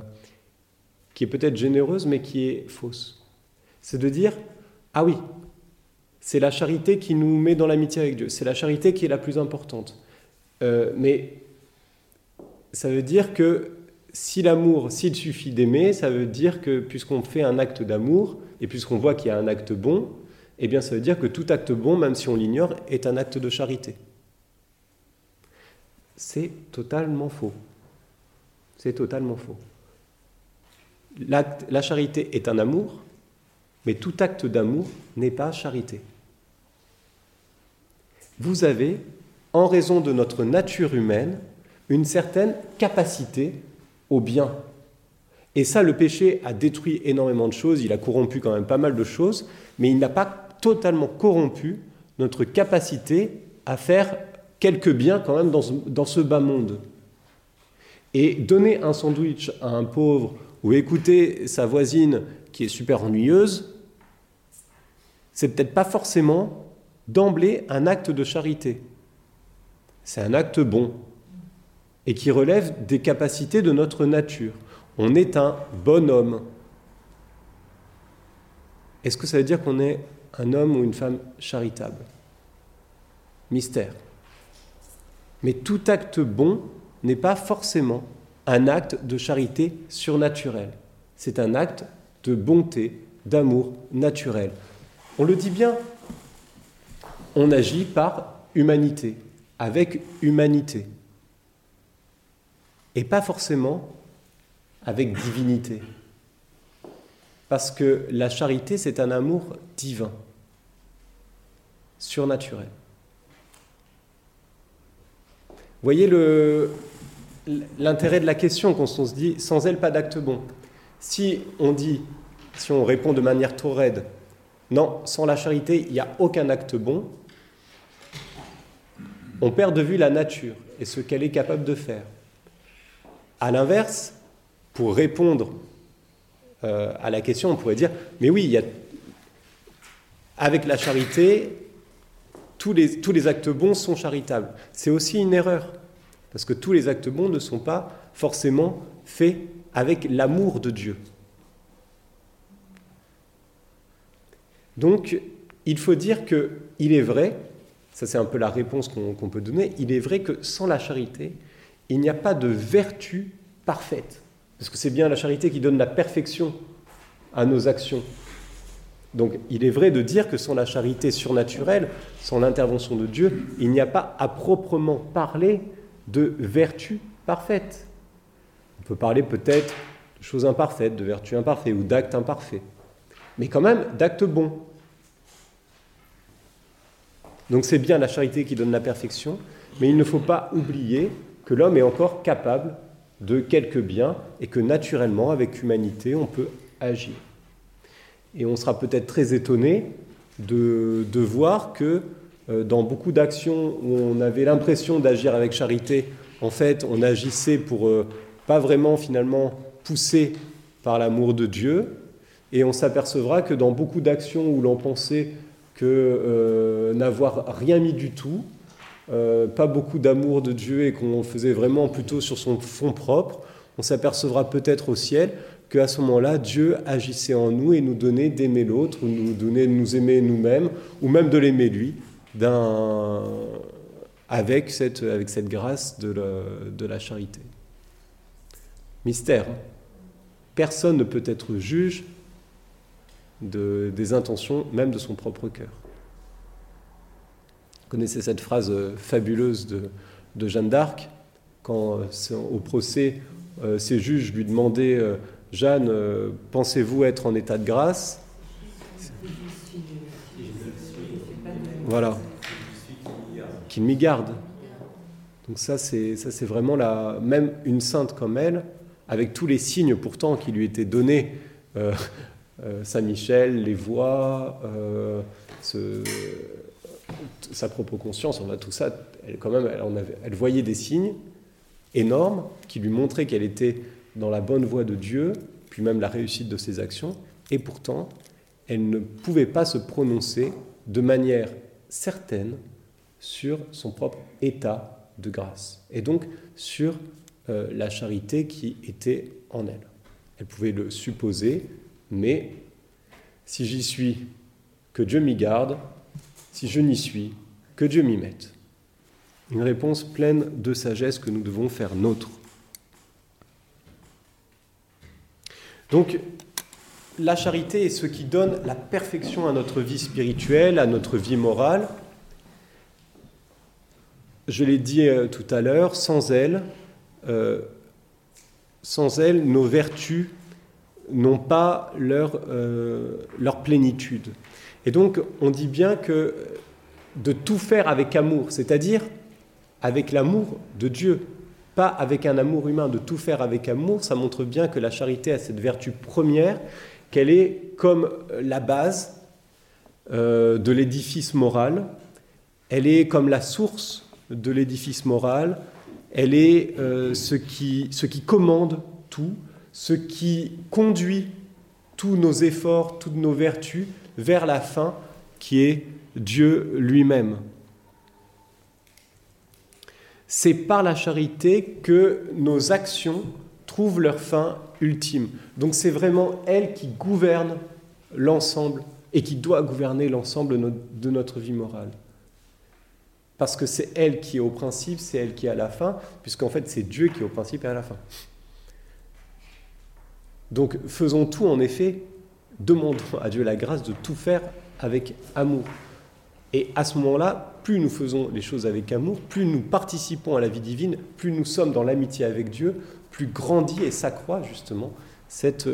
qui est peut-être généreuse, mais qui est fausse. C'est de dire, ah oui, c'est la charité qui nous met dans l'amitié avec Dieu, c'est la charité qui est la plus importante. Euh, mais ça veut dire que si l'amour, s'il suffit d'aimer, ça veut dire que puisqu'on fait un acte d'amour, et puisqu'on voit qu'il y a un acte bon, eh bien ça veut dire que tout acte bon, même si on l'ignore, est un acte de charité. C'est totalement faux. C'est totalement faux. La charité est un amour, mais tout acte d'amour n'est pas charité. Vous avez, en raison de notre nature humaine, une certaine capacité au bien. Et ça, le péché a détruit énormément de choses, il a corrompu quand même pas mal de choses, mais il n'a pas totalement corrompu notre capacité à faire quelques biens quand même dans ce, bas monde. Et donner un sandwich à un pauvre ou écouter sa voisine qui est super ennuyeuse, c'est peut-être pas forcément d'emblée un acte de charité. C'est un acte bon et qui relève des capacités de notre nature. On est un bon homme. Est-ce que ça veut dire qu'on est un homme ou une femme charitable? Mystère. Mais tout acte bon n'est pas forcément un acte de charité surnaturelle. C'est un acte de bonté, d'amour naturel. On le dit bien, on agit par humanité, avec humanité, et pas forcément avec divinité. Parce que la charité, c'est un amour divin, surnaturel. Voyez l'intérêt de la question quand on se dit sans elle, pas d'acte bon. Si on dit, si on répond de manière trop raide, non, sans la charité, il n'y a aucun acte bon, on perd de vue la nature et ce qu'elle est capable de faire. À l'inverse, pour répondre euh, à la question, on pourrait dire, mais oui, il y a, avec la charité, tous les, tous les actes bons sont charitables. C'est aussi une erreur, parce que tous les actes bons ne sont pas forcément faits avec l'amour de Dieu. Donc, il faut dire qu'il est vrai, ça c'est un peu la réponse qu'on peut donner, il est vrai que sans la charité, il n'y a pas de vertu parfaite. Parce que c'est bien la charité qui donne la perfection à nos actions. Donc il est vrai de dire que sans la charité surnaturelle, sans l'intervention de Dieu, il n'y a pas à proprement parler de vertu parfaite. On peut parler peut-être de choses imparfaites, de vertus imparfaites ou d'actes imparfaits. Mais quand même d'actes bons. Donc c'est bien la charité qui donne la perfection, mais il ne faut pas oublier que l'homme est encore capable de quelques biens et que naturellement, avec humanité, on peut agir. Et on sera peut-être très étonné de, voir que euh, dans beaucoup d'actions où on avait l'impression d'agir avec charité, en fait, on agissait pour euh, pas vraiment finalement pousser par l'amour de Dieu. Et on s'apercevra que dans beaucoup d'actions où l'on pensait que euh, n'avoir rien mis du tout, euh, pas beaucoup d'amour de Dieu et qu'on faisait vraiment plutôt sur son fond propre, on s'apercevra peut-être au ciel qu'à ce moment-là, Dieu agissait en nous et nous donnait d'aimer l'autre, ou nous donnait de nous aimer nous-mêmes, ou même de l'aimer lui, avec, cette, grâce de la, de la charité. Mystère. Hein. Personne ne peut être juge de, des intentions, même de son propre cœur. Vous connaissez cette phrase euh, fabuleuse de, Jeanne d'Arc, quand euh, au procès, euh, ses juges lui demandaient Jeanne, pensez-vous être en état de grâce? Voilà. qu'il m'y garde. Donc ça, c'est vraiment la même une sainte comme elle, avec tous les signes pourtant qui lui étaient donnés, euh, Saint Michel, les voix, euh, sa propre conscience, on a tout ça. Elle quand même, elle, elle voyait des signes énormes qui lui montraient qu'elle était dans la bonne voie de Dieu, puis même la réussite de ses actions, et pourtant, elle ne pouvait pas se prononcer de manière certaine sur son propre état de grâce, et donc sur euh, la charité qui était en elle. Elle pouvait le supposer, mais si j'y suis, que Dieu m'y garde, si je n'y suis, que Dieu m'y mette. Une réponse pleine de sagesse que nous devons faire nôtre. Donc, la charité est ce qui donne la perfection à notre vie spirituelle, à notre vie morale. Je l'ai dit euh, tout à l'heure, sans elle, euh, sans elle, nos vertus n'ont pas leur, euh, leur plénitude. Et donc, on dit bien que de tout faire avec amour, c'est-à-dire avec l'amour de Dieu, pas avec un amour humain, de tout faire avec amour, ça montre bien que la charité a cette vertu première, qu'elle est comme la base euh, de l'édifice moral, elle est comme la source de l'édifice moral, elle est euh, ce, qui, ce qui commande tout, ce qui conduit tous nos efforts, toutes nos vertus vers la fin qui est Dieu lui-même c'est par la charité que nos actions trouvent leur fin ultime. Donc c'est vraiment elle qui gouverne l'ensemble et qui doit gouverner l'ensemble de notre vie morale. Parce que c'est elle qui est au principe, c'est elle qui est à la fin, puisqu'en fait c'est Dieu qui est au principe et à la fin. Donc faisons tout en effet, demandons à Dieu la grâce de tout faire avec amour. Et à ce moment-là, plus nous faisons les choses avec amour, plus nous participons à la vie divine, plus nous sommes dans l'amitié avec Dieu, plus grandit et s'accroît justement cette,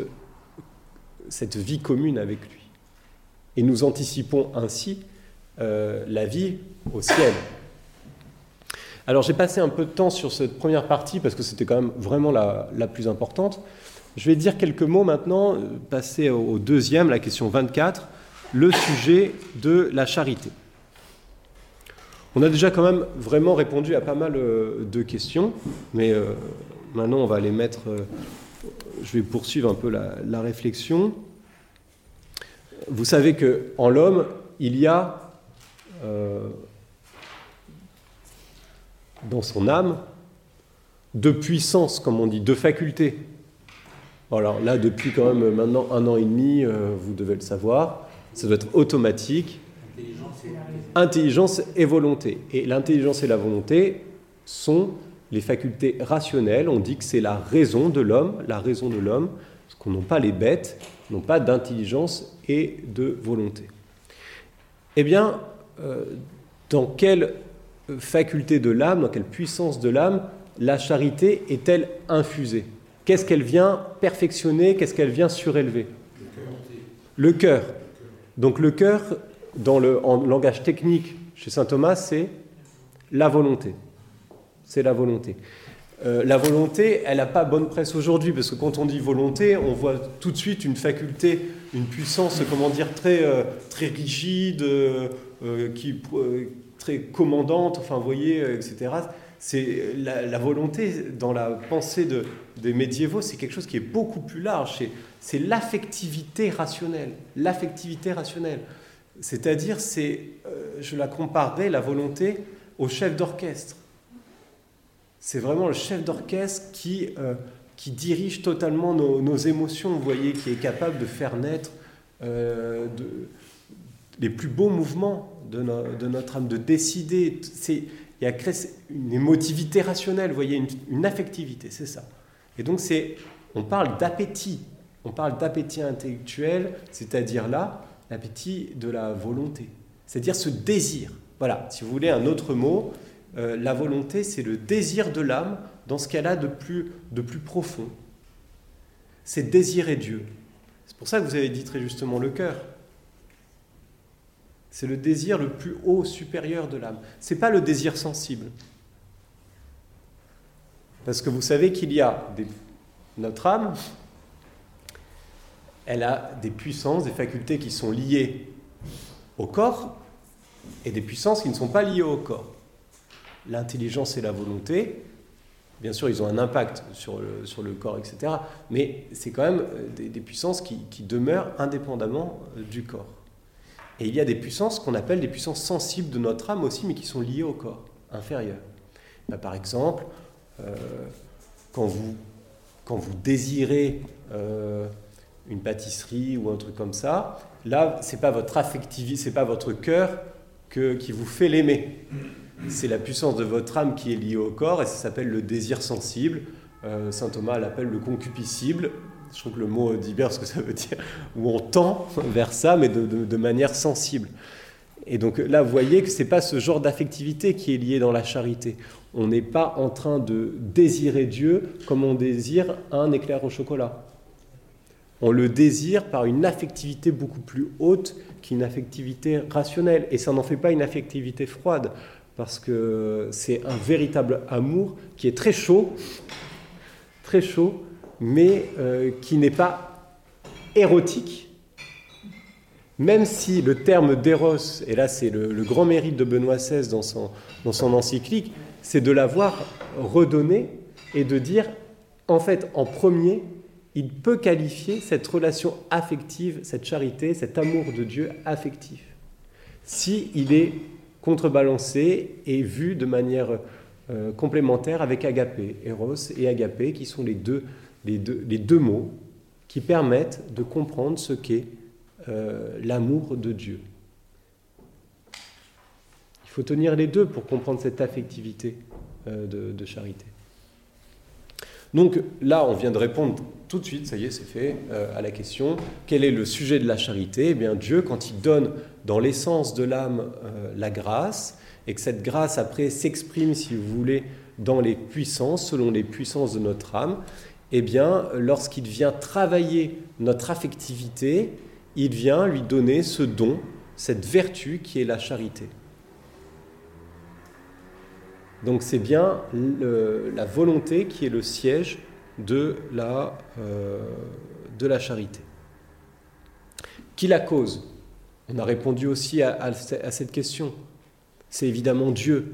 cette vie commune avec lui. Et nous anticipons ainsi euh, la vie au ciel. Alors j'ai passé un peu de temps sur cette première partie parce que c'était quand même vraiment la, la, plus importante. Je vais dire quelques mots maintenant, euh, passer au deuxième, la question 24, le sujet de la charité. On a déjà quand même vraiment répondu à pas mal euh, de questions, mais euh, maintenant on va les mettre. Je vais poursuivre un peu la, réflexion. Vous savez que en l'homme, il y a dans son âme deux puissances, comme on dit, deux facultés. Alors là, depuis quand même maintenant un an et demi, vous devez le savoir, ça doit être automatique intelligence et volonté. Et l'intelligence et la volonté sont les facultés rationnelles. On dit que c'est la raison de l'homme, la raison de l'homme, parce qu'on n'a pas les bêtes, n'ont pas d'intelligence et de volonté. Eh bien, euh, dans quelle faculté de l'âme, dans quelle puissance de l'âme, la charité est-elle infusée? Qu'est-ce qu'elle vient perfectionner Qu'est-ce qu'elle vient surélever Le cœur. Donc le cœur, dans le en langage technique chez saint Thomas, c'est la volonté. C'est la volonté. Euh, la volonté, elle n'a pas bonne presse aujourd'hui, parce que quand on dit volonté, on voit tout de suite une faculté, une puissance, comment dire, très, euh, très rigide, euh, qui, très commandante, enfin, voyez, etc. C'est la, volonté, dans la pensée de, des médiévaux, c'est quelque chose qui est beaucoup plus large. C'est l'affectivité rationnelle. L'affectivité rationnelle. C'est-à-dire, c'est, euh, je la comparerais, la volonté, au chef d'orchestre. C'est vraiment le chef d'orchestre qui, euh, qui dirige totalement nos, émotions, vous voyez, qui est capable de faire naître euh, les plus beaux mouvements de, notre âme, de décider. Il y a une émotivité rationnelle, vous voyez, une, une affectivité, c'est ça. Et donc, c'est, on parle d'appétit, on parle d'appétit intellectuel, c'est-à-dire là, l'appétit de la volonté, c'est-à-dire ce désir. Voilà, si vous voulez un autre mot, euh, la volonté, c'est le désir de l'âme dans ce qu'elle a de plus, de plus profond. C'est désirer Dieu. C'est pour ça que vous avez dit très justement le cœur. C'est le désir le plus haut, supérieur de l'âme. Ce n'est pas le désir sensible. Parce que vous savez qu'il y a notre âme, elle a des puissances, des facultés qui sont liées au corps et des puissances qui ne sont pas liées au corps. L'intelligence et la volonté, bien sûr, ils ont un impact sur le, sur le corps, etc. Mais c'est quand même euh, des, puissances qui, demeurent indépendamment euh, du corps. Et il y a des puissances qu'on appelle des puissances sensibles de notre âme aussi, mais qui sont liées au corps, inférieurs. Bah, par exemple, euh, quand, vous, quand vous désirez une pâtisserie ou un truc comme ça, là, c'est pas votre affectivité, c'est pas votre cœur que, qui vous fait l'aimer. C'est la puissance de votre âme qui est liée au corps et ça s'appelle le désir sensible. Euh, Saint Thomas l'appelle le concupiscible. Je trouve que le mot dit bien ce que ça veut dire, où on tend vers ça, mais de, manière sensible. Et donc là, vous voyez que ce n'est pas ce genre d'affectivité qui est lié dans la charité. On n'est pas en train de désirer Dieu comme on désire un éclair au chocolat on le désire par une affectivité beaucoup plus haute qu'une affectivité rationnelle. Et ça n'en fait pas une affectivité froide, parce que c'est un véritable amour qui est très chaud, très chaud, mais euh, qui n'est pas érotique, même si le terme d'éros, et là c'est le, grand mérite de Benoît XVI dans son, dans son encyclique, c'est de l'avoir redonné et de dire, en fait, en premier, il peut qualifier cette relation affective, cette charité, cet amour de Dieu affectif, si il est contrebalancé et vu de manière euh, complémentaire avec agapé, eros et agapé, qui sont les deux, les deux, mots qui permettent de comprendre ce qu'est euh, l'amour de Dieu. Il faut tenir les deux pour comprendre cette affectivité euh, de charité. Donc là, on vient de répondre tout de suite, ça y est, c'est fait, euh, à la question quel est le sujet de la charité? Eh bien, Dieu, quand il donne dans l'essence de l'âme la grâce, et que cette grâce après s'exprime, si vous voulez, dans les puissances, selon les puissances de notre âme, eh bien, lorsqu'il vient travailler notre affectivité, il vient lui donner ce don, cette vertu qui est la charité. Donc c'est bien la volonté qui est le siège de la, euh, charité. Qui la cause? On a répondu aussi à, cette question. C'est évidemment Dieu.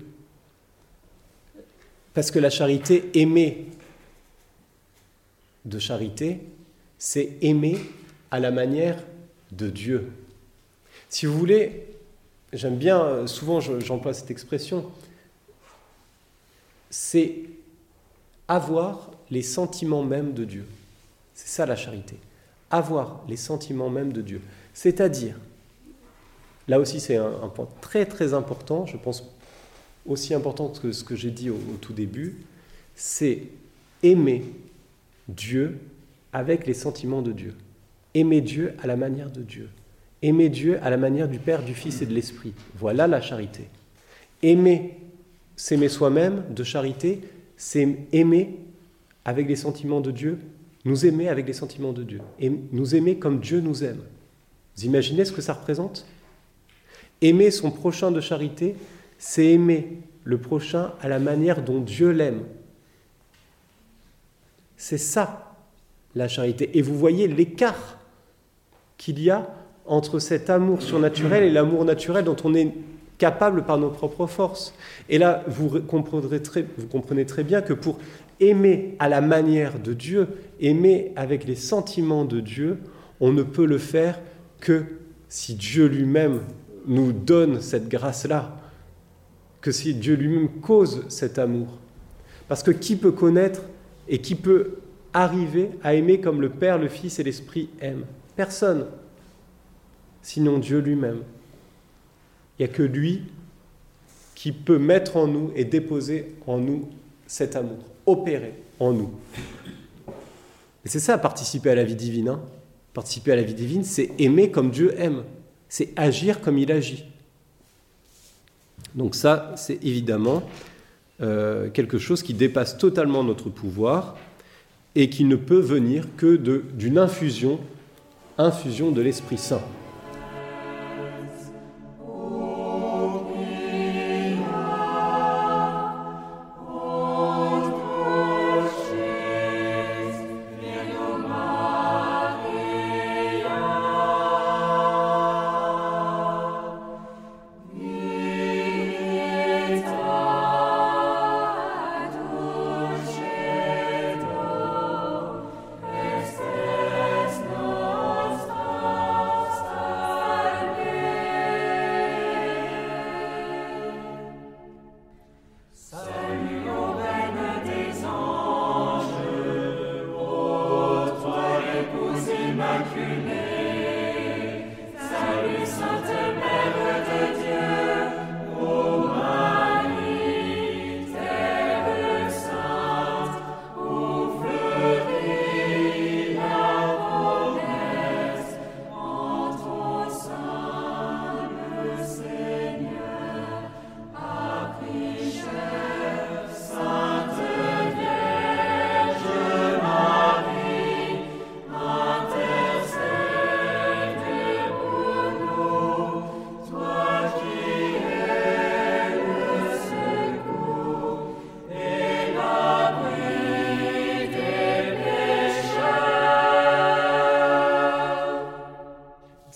Parce que la charité, aimer de charité, c'est aimer à la manière de Dieu. Si vous voulez, j'aime bien, souvent j'emploie cette expression, c'est avoir les sentiments mêmes de Dieu. C'est ça la charité. Avoir les sentiments mêmes de Dieu. C'est-à-dire, là aussi c'est un, point très très important, je pense aussi important que ce que j'ai dit au, tout début, c'est aimer Dieu avec les sentiments de Dieu. Aimer Dieu à la manière de Dieu. Aimer Dieu à la manière du Père, du Fils et de l'Esprit. Voilà la charité. Aimer S'aimer soi-même de charité, c'est aimer avec les sentiments de Dieu, nous aimer avec les sentiments de Dieu, et nous aimer comme Dieu nous aime. Vous imaginez ce que ça représente? Aimer son prochain de charité, c'est aimer le prochain à la manière dont Dieu l'aime. C'est ça, la charité. Et vous voyez l'écart qu'il y a entre cet amour surnaturel et l'amour naturel dont on est capables par nos propres forces. Et là, vous comprendrez très, vous comprenez très bien que pour aimer à la manière de Dieu, aimer avec les sentiments de Dieu, on ne peut le faire que si Dieu lui-même nous donne cette grâce-là, que si Dieu lui-même cause cet amour. Parce que qui peut connaître et qui peut arriver à aimer comme le Père, le Fils et l'Esprit aiment Personne, sinon Dieu lui-même. Il n'y a que lui qui peut mettre en nous et déposer en nous cet amour, opérer en nous. Et c'est ça, participer à la vie divine. Hein. Participer à la vie divine, c'est aimer comme Dieu aime. C'est agir comme il agit. Donc ça, c'est évidemment euh, quelque chose qui dépasse totalement notre pouvoir et qui ne peut venir que d'une infusion, infusion de l'Esprit Saint.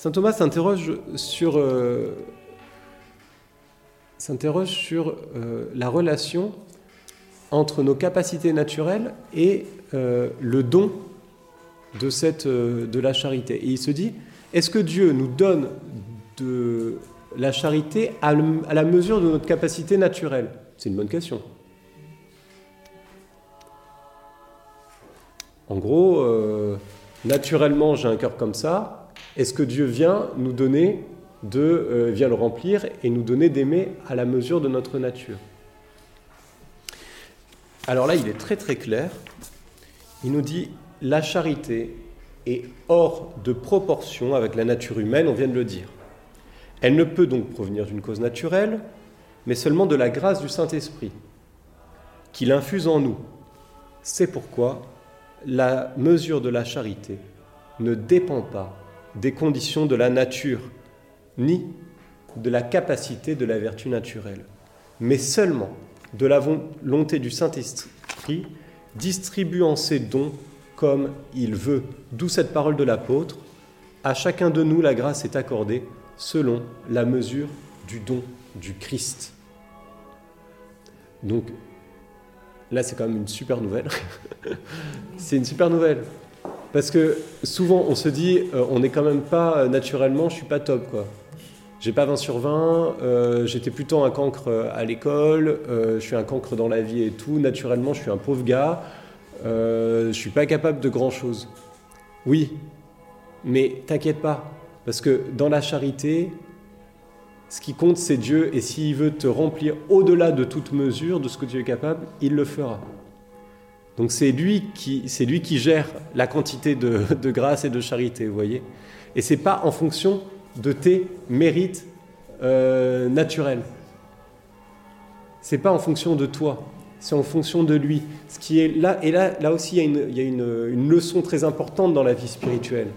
Saint Thomas s'interroge sur, euh, euh, la relation entre nos capacités naturelles et euh, le don de, la charité. Et il se dit, est-ce que Dieu nous donne de la charité à la mesure de notre capacité naturelle? C'est une bonne question. En gros, naturellement j'ai un cœur comme ça, est-ce que Dieu vient nous donner de, euh, vient le remplir et nous donner d'aimer à la mesure de notre nature? Alors là, il est très très clair. Il nous dit la charité est hors de proportion avec la nature humaine, on vient de le dire. Elle ne peut donc provenir d'une cause naturelle, mais seulement de la grâce du Saint-Esprit, qu'il infuse en nous. C'est pourquoi la mesure de la charité ne dépend pas des conditions de la nature, ni de la capacité de la vertu naturelle, mais seulement de la volonté du Saint-Esprit distribuant ses dons comme il veut. D'où cette parole de l'apôtre, à chacun de nous la grâce est accordée selon la mesure du don du Christ. Donc là c'est quand même une super nouvelle. c'est une super nouvelle. Parce que souvent, on se dit, euh, on n'est quand même pas euh, naturellement, je suis pas top, quoi. J'ai pas 20 sur 20, euh, j'étais plutôt un cancre à l'école, je suis un cancre dans la vie et tout. Naturellement, je suis un pauvre gars, je suis pas capable de grand chose. Oui, mais t'inquiète pas, parce que dans la charité, ce qui compte, c'est Dieu, et s'il veut te remplir au-delà de toute mesure de ce que tu es capable, il le fera. Donc c'est lui qui, c'est lui qui gère la quantité de, grâce et de charité, vous voyez. Et c'est pas en fonction de tes mérites euh, naturels. C'est pas en fonction de toi, c'est en fonction de lui. Ce qui est là et là, là aussi, il y a, une, une leçon très importante dans la vie spirituelle.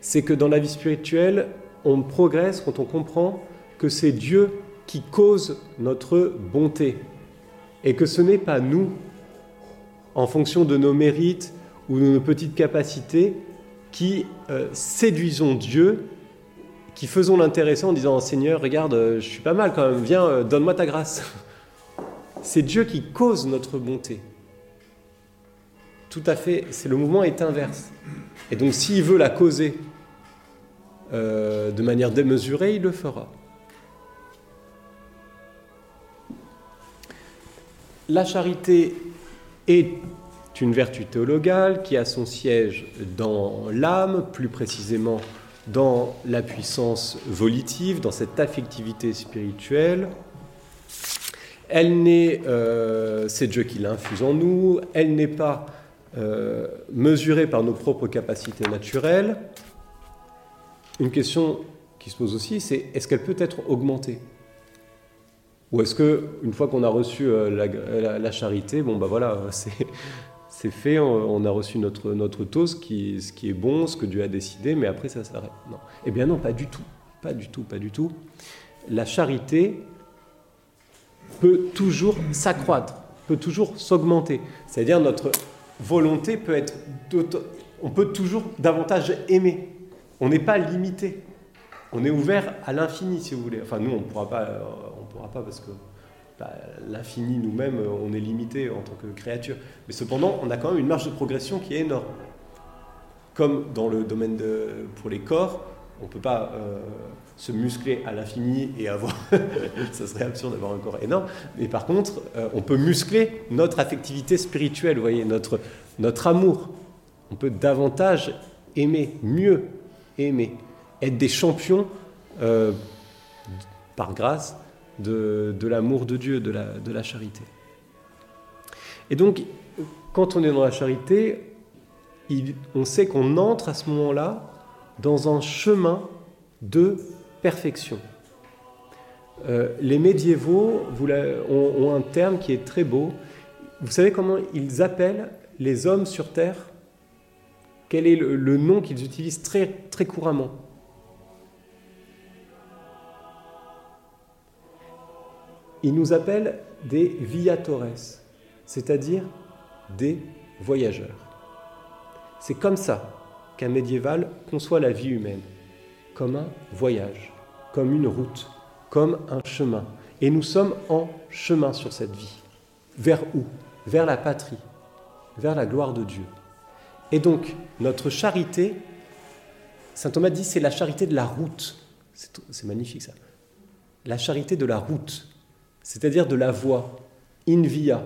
C'est que dans la vie spirituelle, on progresse quand on comprend que c'est Dieu qui cause notre bonté et que ce n'est pas nous en fonction de nos mérites ou de nos petites capacités, qui euh, séduisons Dieu, qui faisons l'intéressant en disant Seigneur, regarde, euh, je suis pas mal quand même, viens, euh, donne-moi ta grâce. C'est Dieu qui cause notre bonté. Tout à fait, c'est le mouvement est inverse. Et donc s'il veut la causer de manière démesurée, il le fera. La charité est une vertu théologale qui a son siège dans l'âme, plus précisément dans la puissance volitive, dans cette affectivité spirituelle. Elle n'est, euh, c'est Dieu qui l'infuse en nous, elle n'est pas euh, mesurée par nos propres capacités naturelles. Une question qui se pose aussi, c'est est-ce qu'elle peut être augmentée? Ou est-ce que une fois qu'on a reçu euh, la, charité, bon bah voilà, c'est fait, on, a reçu notre, notre taux, ce qui, ce qui est bon, ce que Dieu a décidé, mais après ça s'arrête. Non. Eh bien non, pas du tout. Pas du tout, pas du tout. La charité peut toujours s'accroître, peut toujours s'augmenter. C'est-à-dire notre volonté peut être... On peut toujours davantage aimer. On n'est pas limité on est ouvert à l'infini, si vous voulez. Enfin, nous, on ne pourra pas, euh, pas parce que bah, l'infini nous-mêmes, on est limité en tant que créature. Mais cependant, on a quand même une marge de progression qui est énorme. Comme dans le domaine de, pour les corps, on ne peut pas euh, se muscler à l'infini et avoir. ça serait absurde d'avoir un corps énorme. Mais par contre, euh, on peut muscler notre affectivité spirituelle, voyez, notre, notre amour. On peut davantage aimer, mieux aimer être des champions euh, par grâce de, l'amour de Dieu, de la, de la charité. Et donc, quand on est dans la charité, on sait qu'on entre à ce moment-là dans un chemin de perfection. Euh, les médiévaux ont, un terme qui est très beau. Vous savez comment ils appellent les hommes sur Terre? Quel est le, le nom qu'ils utilisent très, très couramment? Il nous appelle des viatores, c'est-à-dire des voyageurs. C'est comme ça qu'un médiéval conçoit la vie humaine comme un voyage, comme une route, comme un chemin. Et nous sommes en chemin sur cette vie. Vers où? Vers la patrie, vers la gloire de Dieu. Et donc, notre charité, Saint Thomas dit, c'est la charité de la route. C'est magnifique ça. La charité de la route, c'est-à-dire de la voie, in via.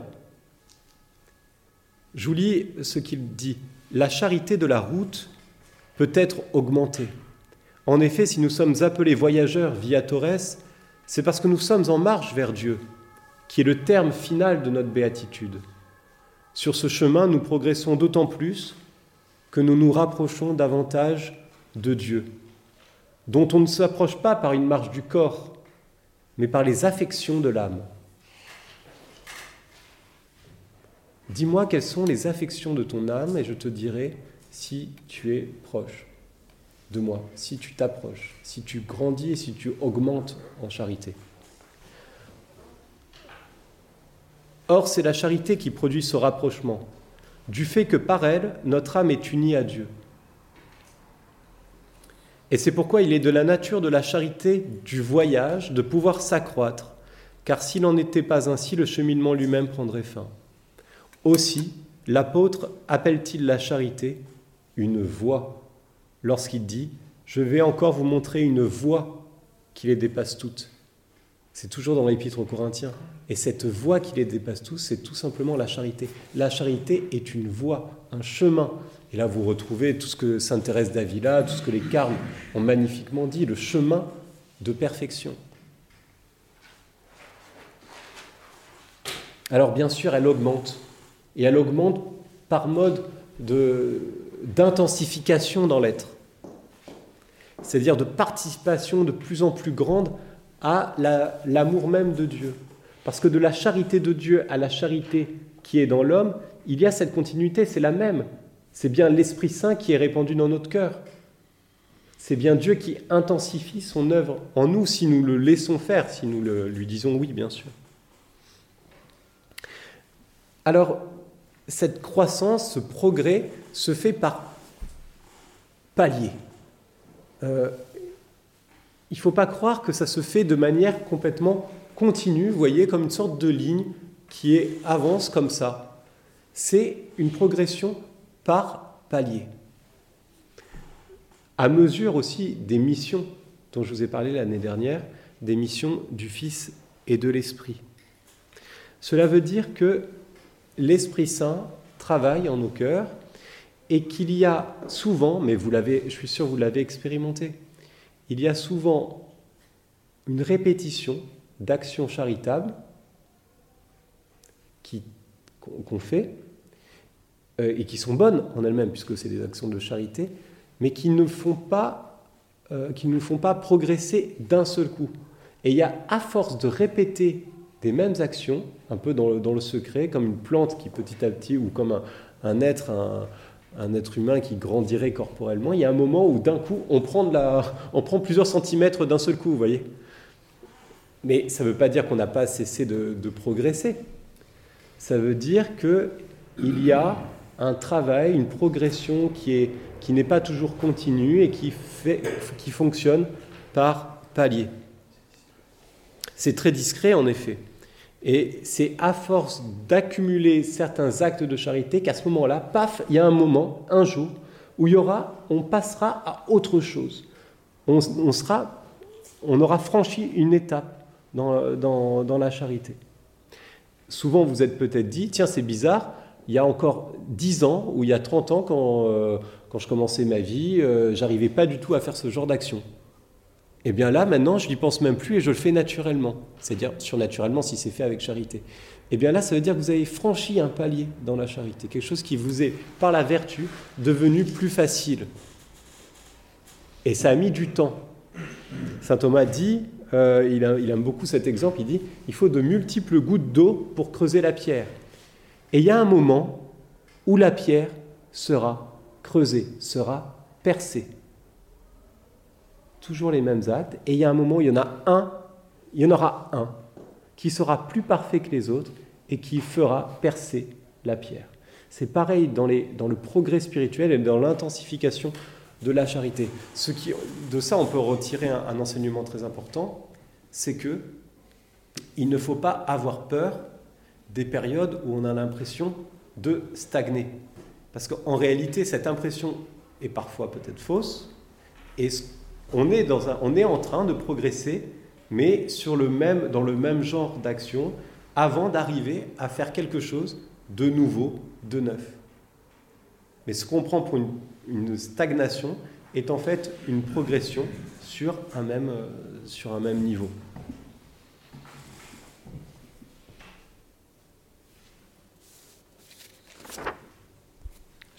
Je vous lis ce qu'il dit. La charité de la route peut être augmentée. En effet, si nous sommes appelés voyageurs via Torres, c'est parce que nous sommes en marche vers Dieu, qui est le terme final de notre béatitude. Sur ce chemin, nous progressons d'autant plus que nous nous rapprochons davantage de Dieu, dont on ne s'approche pas par une marche du corps, mais par les affections de l'âme. Dis-moi quelles sont les affections de ton âme et je te dirai si tu es proche de moi, si tu t'approches, si tu grandis et si tu augmentes en charité. Or, c'est la charité qui produit ce rapprochement, du fait que par elle, notre âme est unie à Dieu. Et c'est pourquoi il est de la nature de la charité du voyage de pouvoir s'accroître, car s'il n'en était pas ainsi, le cheminement lui-même prendrait fin. Aussi, l'apôtre appelle-t-il la charité une voie lorsqu'il dit Je vais encore vous montrer une voie qui les dépasse toutes. C'est toujours dans l'épître aux Corinthiens. Et cette voie qui les dépasse tous, c'est tout simplement la charité. La charité est une voie, un chemin. Et là, vous retrouvez tout ce que Sainte Thérèse d'Avila, tout ce que les Carmes ont magnifiquement dit, le chemin de perfection. Alors, bien sûr, elle augmente. Et elle augmente par mode d'intensification dans l'être c'est-à-dire de participation de plus en plus grande à l'amour même de Dieu. Parce que de la charité de Dieu à la charité qui est dans l'homme, il y a cette continuité, c'est la même. C'est bien l'Esprit Saint qui est répandu dans notre cœur. C'est bien Dieu qui intensifie son œuvre en nous si nous le laissons faire, si nous lui disons oui, bien sûr. Alors, cette croissance, ce progrès se fait par paliers. Euh, il ne faut pas croire que ça se fait de manière complètement continue, vous voyez, comme une sorte de ligne qui avance comme ça. C'est une progression par palier. À mesure aussi des missions dont je vous ai parlé l'année dernière, des missions du Fils et de l'Esprit. Cela veut dire que l'Esprit Saint travaille en nos cœurs et qu'il y a souvent, mais vous l'avez, je suis sûr que vous l'avez expérimenté, il y a souvent une répétition d'actions charitables qu'on fait euh, et qui sont bonnes en elles-mêmes puisque c'est des actions de charité, mais qui ne font pas, euh, qui nous font pas progresser d'un seul coup. Et il y a à force de répéter des mêmes actions, un peu dans le, secret, comme une plante qui petit à petit, ou comme un, être, un, être humain qui grandirait corporellement, il y a un moment où d'un coup, on prend, de la, on prend plusieurs centimètres d'un seul coup, vous voyez. Mais ça ne veut pas dire qu'on n'a pas cessé de, progresser. Ça veut dire qu'il y a un travail, une progression qui, est, qui n'est pas toujours continue et qui, fait, qui fonctionne par palier. C'est très discret en effet. Et c'est à force d'accumuler certains actes de charité qu'à ce moment-là, paf, il y a un moment, un jour, où il y aura, on passera à autre chose. On, sera, on aura franchi une étape dans, dans, la charité. Souvent, vous êtes peut-être dit, tiens, c'est bizarre, il y a encore 10 ans ou il y a 30 ans, quand, euh, quand je commençais ma vie, euh, j'arrivais pas du tout à faire ce genre d'action. Et eh bien là, maintenant, je n'y pense même plus et je le fais naturellement. C'est-à-dire surnaturellement si c'est fait avec charité. Et eh bien là, ça veut dire que vous avez franchi un palier dans la charité, quelque chose qui vous est, par la vertu, devenu plus facile. Et ça a mis du temps. Saint Thomas dit, euh, il, il, aime beaucoup cet exemple, il dit, il faut de multiples gouttes d'eau pour creuser la pierre. Et il y a un moment où la pierre sera creusée, sera percée toujours les mêmes actes, et il y a un moment où il y en a un, il y en aura un qui sera plus parfait que les autres et qui fera percer la pierre. C'est pareil dans, les, dans le progrès spirituel et dans l'intensification de la charité. De ça, on peut retirer un, un enseignement très important, c'est que il ne faut pas avoir peur des périodes où on a l'impression de stagner. Parce qu'en réalité, cette impression est parfois peut-être fausse, et on est, dans un, on est en train de progresser, mais sur le même, dans le même genre d'action, avant d'arriver à faire quelque chose de nouveau, de neuf. Mais ce qu'on prend pour une, stagnation est en fait une progression sur un même, euh, sur un même niveau.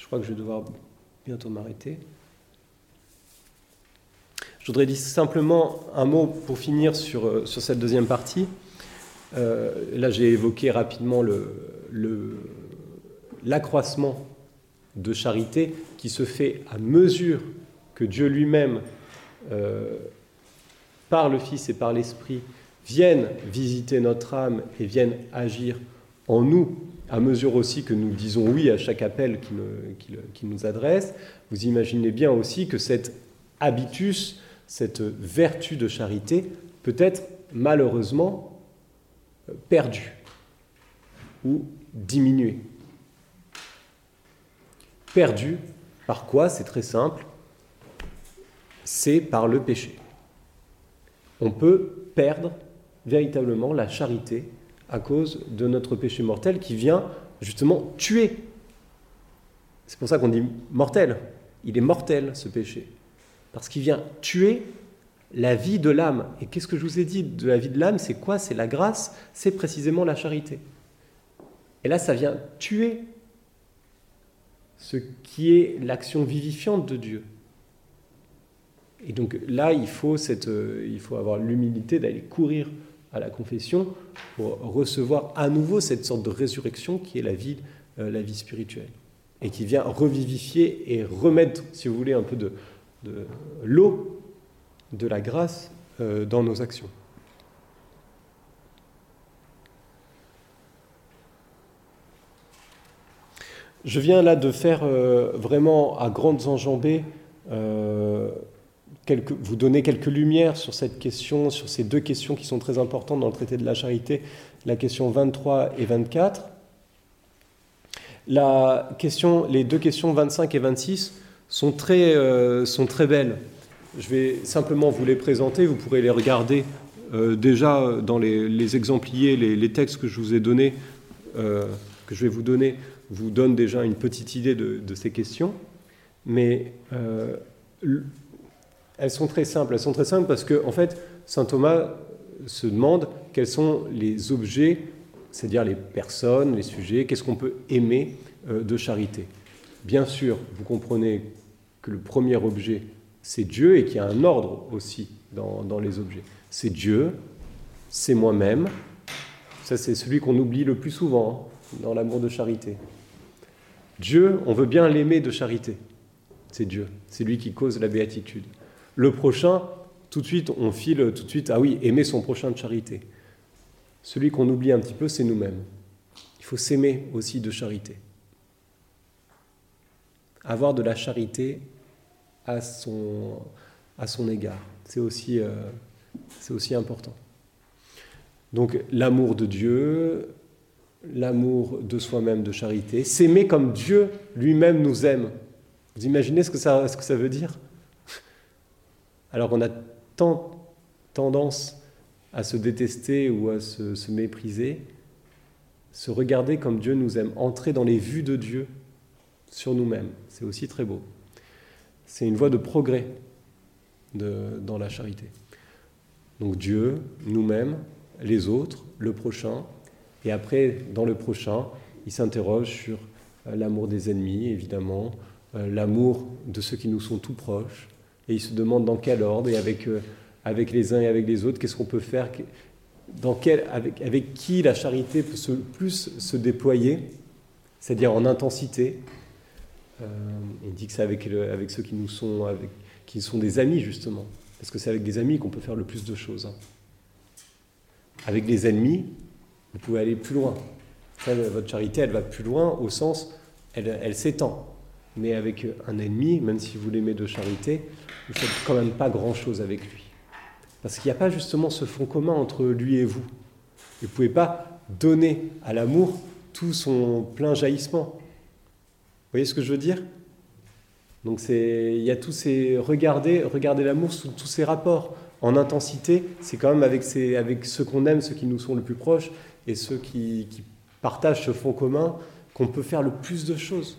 Crois que je vais devoir bientôt m'arrêter. Je voudrais dire simplement un mot pour finir sur, euh, sur cette deuxième partie. Euh, là, j'ai évoqué rapidement l'accroissement le, de charité qui se fait à mesure que Dieu lui-même, euh, par le Fils et par l'Esprit, vienne visiter notre âme et vienne agir en nous, à mesure aussi que nous disons oui à chaque appel qui nous adresse. Vous imaginez bien aussi que cet habitus, cette vertu de charité, peut être malheureusement perdu ou diminué. Perdu par quoi? C'est très simple. C'est par le péché. On peut perdre véritablement la charité à cause de notre péché mortel qui vient justement tuer. C'est pour ça qu'on dit mortel. Il est mortel ce péché. Parce qu'il vient tuer la vie de l'âme. Et qu'est-ce que je vous ai dit de la vie de l'âme? C'est quoi? C'est la grâce, c'est précisément la charité. Et là, ça vient tuer ce qui est l'action vivifiante de Dieu. Et donc là, il faut, euh, il faut avoir l'humilité d'aller courir à la confession pour recevoir à nouveau cette sorte de résurrection qui est la vie, euh, la vie spirituelle. Et qui vient revivifier et remettre, si vous voulez, un peu de, l'eau de la grâce euh, dans nos actions. Je viens là de faire euh, vraiment à grandes enjambées, vous donner quelques lumières sur cette question, sur ces deux questions qui sont très importantes dans le traité de la charité, la question 23 et 24. La question, les deux questions 25 et 26 sont très, sont très belles. Je vais simplement vous les présenter, vous pourrez les regarder euh, déjà dans les, exempliers, les, textes que je vous ai donnés, euh, que je vais vous donner, vous donnent déjà une petite idée de, ces questions. Mais euh, elles sont très simples. Elles sont très simples parce que, en fait, saint Thomas se demande quels sont les objets, c'est-à-dire les personnes, les sujets, qu'est-ce qu'on peut aimer de charité. Bien sûr, vous comprenez que le premier objet, c'est Dieu et qu'il y a un ordre aussi dans, les objets. C'est Dieu, c'est moi-même. Ça, c'est celui qu'on oublie le plus souvent hein, dans l'amour de charité. Dieu, on veut bien l'aimer de charité. C'est Dieu. C'est lui qui cause la béatitude. Le prochain, tout de suite, on file tout de suite, ah oui, aimer son prochain de charité. Celui qu'on oublie un petit peu, c'est nous-mêmes. Il faut s'aimer aussi de charité. Avoir de la charité à son, égard. C'est aussi, euh, c'est aussi important. Donc l'amour de Dieu, l'amour de soi-même de charité, s'aimer comme Dieu lui-même nous aime. Vous imaginez ce que ça veut dire? Alors on a tant tendance à se détester ou à se, se mépriser, se regarder comme Dieu nous aime, entrer dans les vues de Dieu sur nous-mêmes. C'est aussi très beau. C'est une voie de progrès dans la charité. Donc Dieu, nous-mêmes, les autres, le prochain, et après, dans le prochain, il s'interroge sur euh, l'amour des ennemis, évidemment, euh, l'amour de ceux qui nous sont tout proches, et il se demande dans quel ordre, et avec, euh, avec les uns et avec les autres, qu'est-ce qu'on peut faire, dans quel, avec, avec qui la charité peut se, plus se déployer, c'est-à-dire en intensité, euh, il dit que c'est avec, avec, ceux qui nous sont, qui sont des amis, justement. Parce que c'est avec des amis qu'on peut faire le plus de choses. Hein. Avec les ennemis, vous pouvez aller plus loin. votre charité, elle va plus loin au sens elle, s'étend. Mais avec un ennemi, même si vous l'aimez de charité, vous ne faites quand même pas grand-chose avec lui. Parce qu'il n'y a pas justement ce fond commun entre lui et vous. Vous ne pouvez pas donner à l'amour tout son plein jaillissement. Vous voyez ce que je veux dire? Donc il y a tous ces regarder, regarder l'amour sous tous ses rapports. En intensité, c'est quand même avec, avec ceux qu'on aime, ceux qui nous sont le plus proches et ceux qui partagent ce fond commun qu'on peut faire le plus de choses.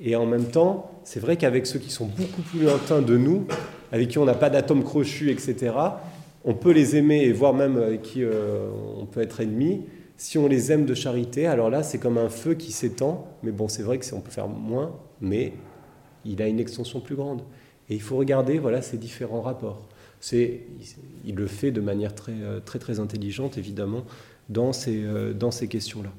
Et en même temps, c'est vrai qu'avec ceux qui sont beaucoup plus lointains de nous, avec qui on n'a pas d'atome crochu, etc., on peut les aimer et voire même avec qui euh, on peut être ennemi. Si on les aime de charité, alors là, c'est comme un feu qui s'étend. Mais bon, c'est vrai que on peut faire moins, mais il a une extension plus grande. Et il faut regarder, voilà, ces différents rapports. C'est, il le fait de manière très, euh, très, très intelligente, évidemment, dans ces, euh, dans ces questions-là.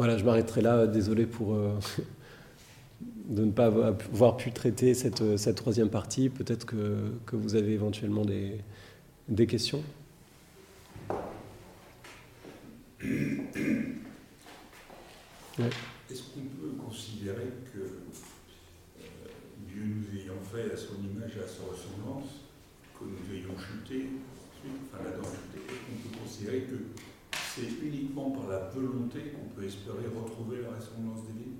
Voilà, je m'arrêterai là. Désolé pour euh, de ne pas avoir pu traiter cette, cette troisième partie. Peut-être que, vous avez éventuellement des, questions. Est-ce qu'on peut considérer que euh, Dieu nous ayant fait à son image et à sa ressemblance, que nous ayons chuté, enfin là-dedans chuté, est-ce qu'on peut considérer que c'est uniquement par la volonté qu'on peut espérer retrouver la ressemblance divine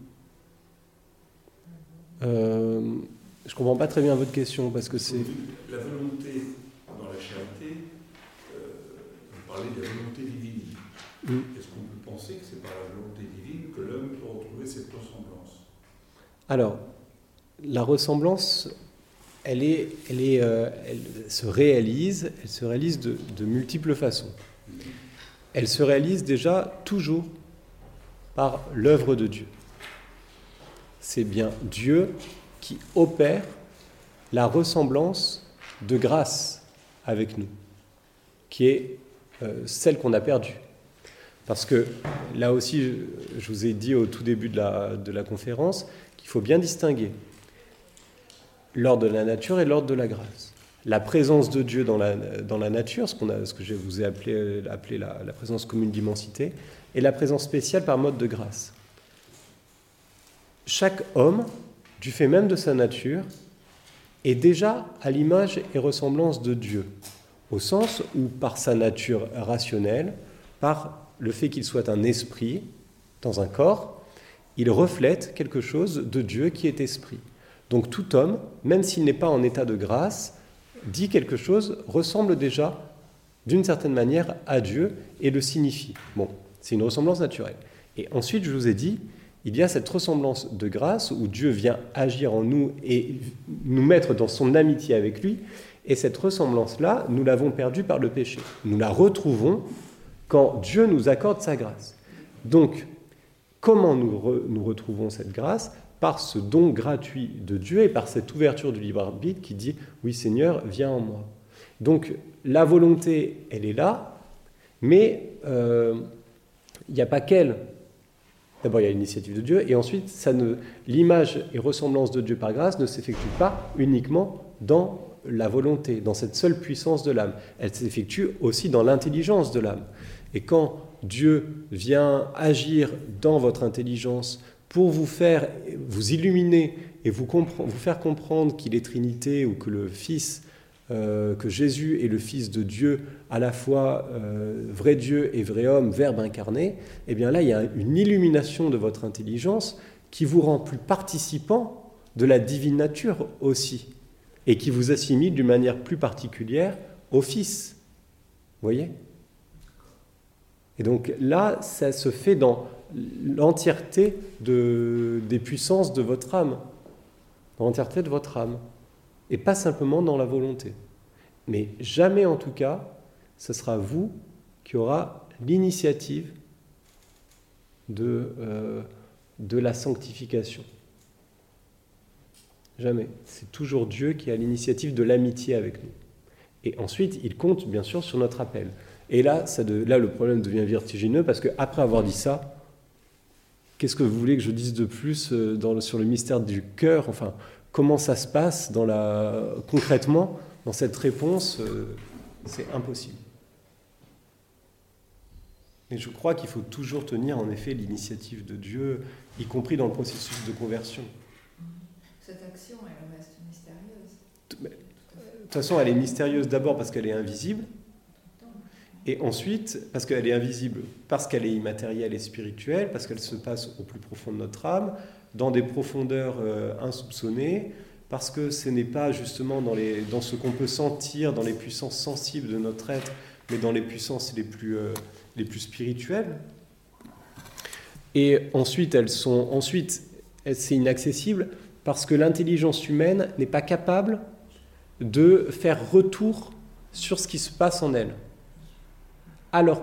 euh, Je ne comprends pas très bien votre question parce que c'est. La volonté dans la charité, euh, vous parlez de la volonté divine. Mm. Est-ce qu'on peut penser que c'est par la volonté divine que l'homme peut retrouver cette ressemblance? Alors, la ressemblance, elle, est, elle, est, euh, elle se réalise, elle se réalise de, de multiples façons elle se réalise déjà toujours par l'œuvre de Dieu. C'est bien Dieu qui opère la ressemblance de grâce avec nous, qui est euh, celle qu'on a perdue. Parce que là aussi, je vous ai dit au tout début de la, de la conférence qu'il faut bien distinguer l'ordre de la nature et l'ordre de la grâce la présence de Dieu dans la, dans la nature, ce, a, ce, que je vous ai appelé, appelé la, présence commune d'immensité, et la présence spéciale par mode de grâce. Chaque homme, du fait même de sa nature, est déjà à l'image et ressemblance de Dieu, au sens où par sa nature rationnelle, par le fait qu'il soit un esprit dans un corps, il reflète quelque chose de Dieu qui est esprit. Donc tout homme, même s'il n'est pas en état de grâce, dit quelque chose, ressemble déjà d'une certaine manière à Dieu et le signifie. Bon, c'est une ressemblance naturelle. Et ensuite, je vous ai dit, il y a cette ressemblance de grâce où Dieu vient agir en nous et nous mettre dans son amitié avec lui. Et cette ressemblance-là, nous l'avons perdue par le péché. Nous la retrouvons quand Dieu nous accorde sa grâce. Donc, comment nous, nous retrouvons cette grâce? Par ce don gratuit de Dieu et par cette ouverture du libre arbitre qui dit Oui, Seigneur, viens en moi. Donc la volonté, elle est là, mais euh, il n'y a pas qu'elle. D'abord, il y a l'initiative de Dieu, et ensuite, l'image et ressemblance de Dieu par grâce ne s'effectue pas uniquement dans la volonté, dans cette seule puissance de l'âme. Elle s'effectue aussi dans l'intelligence de l'âme. Et quand Dieu vient agir dans votre intelligence pour vous faire, vous illuminer et vous, faire comprendre qu'il est Trinité ou que le Fils, euh, que Jésus est le Fils de Dieu, à la fois euh, vrai Dieu et vrai homme, Verbe incarné, eh bien là, il y a une illumination de votre intelligence qui vous rend plus participant de la divine nature aussi, et qui vous assimile d'une manière plus particulière au Fils. Vous voyez? Et donc là, ça se fait dans l'entièreté de, des puissances de votre âme, l'entièreté de votre âme, et pas simplement dans la volonté. Mais jamais en tout cas, ce sera vous qui aura l'initiative de, euh, la sanctification. Jamais. C'est toujours Dieu qui a l'initiative de l'amitié avec nous. Et ensuite, il compte bien sûr sur notre appel. Et là, ça là le problème devient vertigineux parce qu'après avoir dit ça, Qu'est-ce que vous voulez que je dise de plus euh, sur le mystère du cœur Enfin, comment ça se passe dans la, concrètement dans cette réponse euh, C'est impossible. Mais je crois qu'il faut toujours tenir en effet l'initiative de Dieu, y compris dans le processus de conversion. Cette action, elle reste mystérieuse. De toute façon, elle est mystérieuse d'abord parce qu'elle est invisible, et ensuite parce qu'elle est invisible, parce qu'elle est immatérielle et spirituelle, parce qu'elle se passe au plus profond de notre âme, dans des profondeurs euh, insoupçonnées, parce que ce n'est pas justement dans, les, dans ce qu'on peut sentir, dans les puissances sensibles de notre être, mais dans les puissances les plus, euh, les plus spirituelles. Et ensuite, elles sont, ensuite, c'est inaccessible parce que l'intelligence humaine n'est pas capable de faire retour sur ce qui se passe en elle. Alors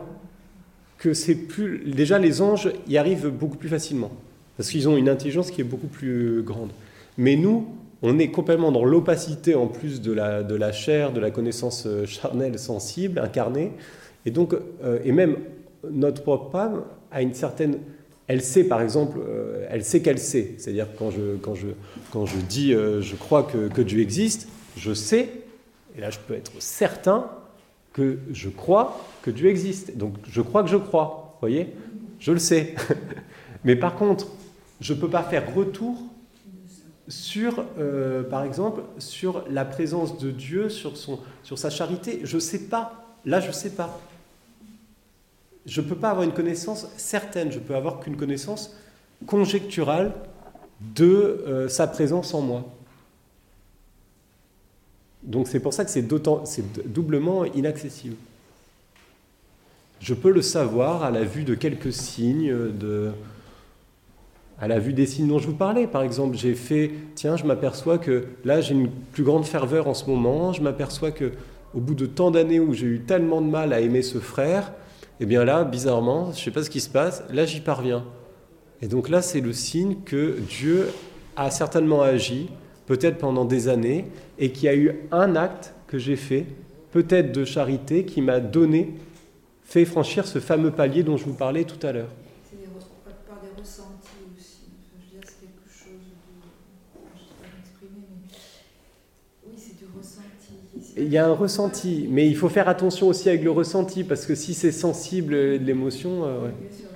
que c'est plus. Déjà, les anges y arrivent beaucoup plus facilement parce qu'ils ont une intelligence qui est beaucoup plus grande. Mais nous, on est complètement dans l'opacité en plus de la, de la chair, de la connaissance euh, charnelle, sensible, incarnée. Et donc, euh, et même notre propre âme a une certaine. Elle sait, par exemple, euh, elle sait qu'elle sait. C'est-à-dire, quand je, quand, je, quand je dis je crois que, que, Dieu existe, je sais, et là je peux être certain que je crois que Dieu existe. Donc, je crois que je crois. Voyez? Je le sais. Mais par contre, je ne peux pas faire retour sur, euh, par exemple, sur la présence de Dieu, sur, son, sur sa charité. Je ne sais pas. Là, je ne sais pas. Je ne peux pas avoir une connaissance certaine. Je peux avoir qu'une connaissance conjecturale de euh, sa présence en moi. Donc c'est pour ça que c'est doublement inaccessible. Je peux le savoir à la vue de quelques signes, de, à la vue des signes dont je vous parlais. Par exemple, j'ai fait, tiens, je m'aperçois que là, j'ai une plus grande ferveur en ce moment. Je m'aperçois que au bout de tant d'années où j'ai eu tellement de mal à aimer ce frère, eh bien là, bizarrement, je ne sais pas ce qui se passe, là, j'y parviens. Et donc là, c'est le signe que Dieu a certainement agi, peut-être pendant des années, et qu'il y a eu un acte que j'ai fait, peut-être de charité, qui m'a donné, fait franchir ce fameux palier dont je vous parlais tout à l'heure. Il y a un ressenti, mais il faut faire attention aussi avec le ressenti, parce que si c'est sensible de l'émotion. Euh, ouais. Bien sûr,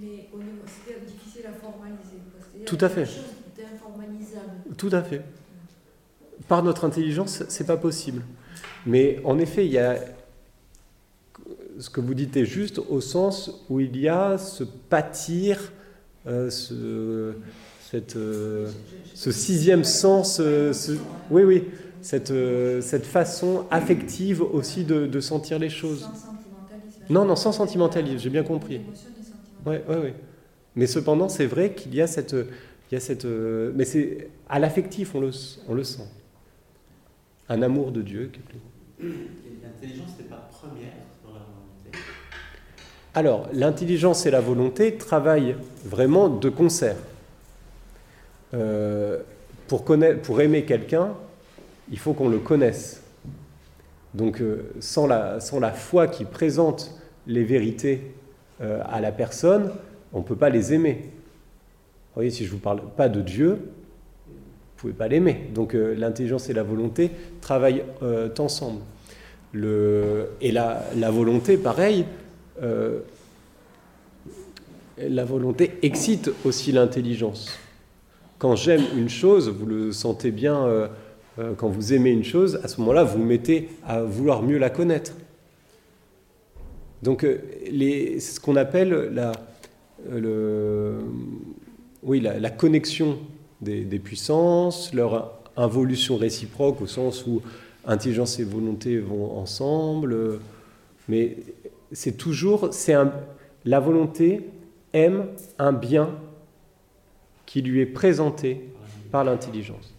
mais c'est difficile à formaliser. Tout à fait. Tout à fait. Par notre intelligence, c'est pas possible. Mais en effet, il y a ce que vous dites est juste au sens où il y a ce pâtir, euh, ce, cette, euh, ce sixième sens. ce, oui, oui cette, euh, cette façon affective aussi de, de, sentir les choses. Non, non, sans sentimentalisme, j'ai bien compris. Oui, oui, oui. Mais cependant, c'est vrai qu'il y a cette... Il y a cette euh, mais c'est à l'affectif, on le, on le sent. Un amour de Dieu. L'intelligence n'est pas première dans la volonté Alors, l'intelligence et la volonté travaillent vraiment de concert. Euh, pour, connaître, pour aimer quelqu'un, il faut qu'on le connaisse. Donc euh, sans, la, sans, la, foi qui présente les vérités à la personne, on ne peut pas les aimer. Vous voyez, si je ne vous parle pas de Dieu, vous ne pouvez pas l'aimer. Donc euh, l'intelligence et la volonté travaillent ensemble. Le, et la, volonté, pareil, la volonté excite aussi l'intelligence. Quand j'aime une chose, vous le sentez bien euh, quand vous aimez une chose, à ce moment-là, vous mettez à vouloir mieux la connaître. Donc, euh, c'est ce qu'on appelle la, euh, le, oui, la, connexion des, puissances, leur involution réciproque au sens où intelligence et volonté vont ensemble. Mais c'est toujours, c'est la volonté aime un bien qui lui est présenté par l'intelligence.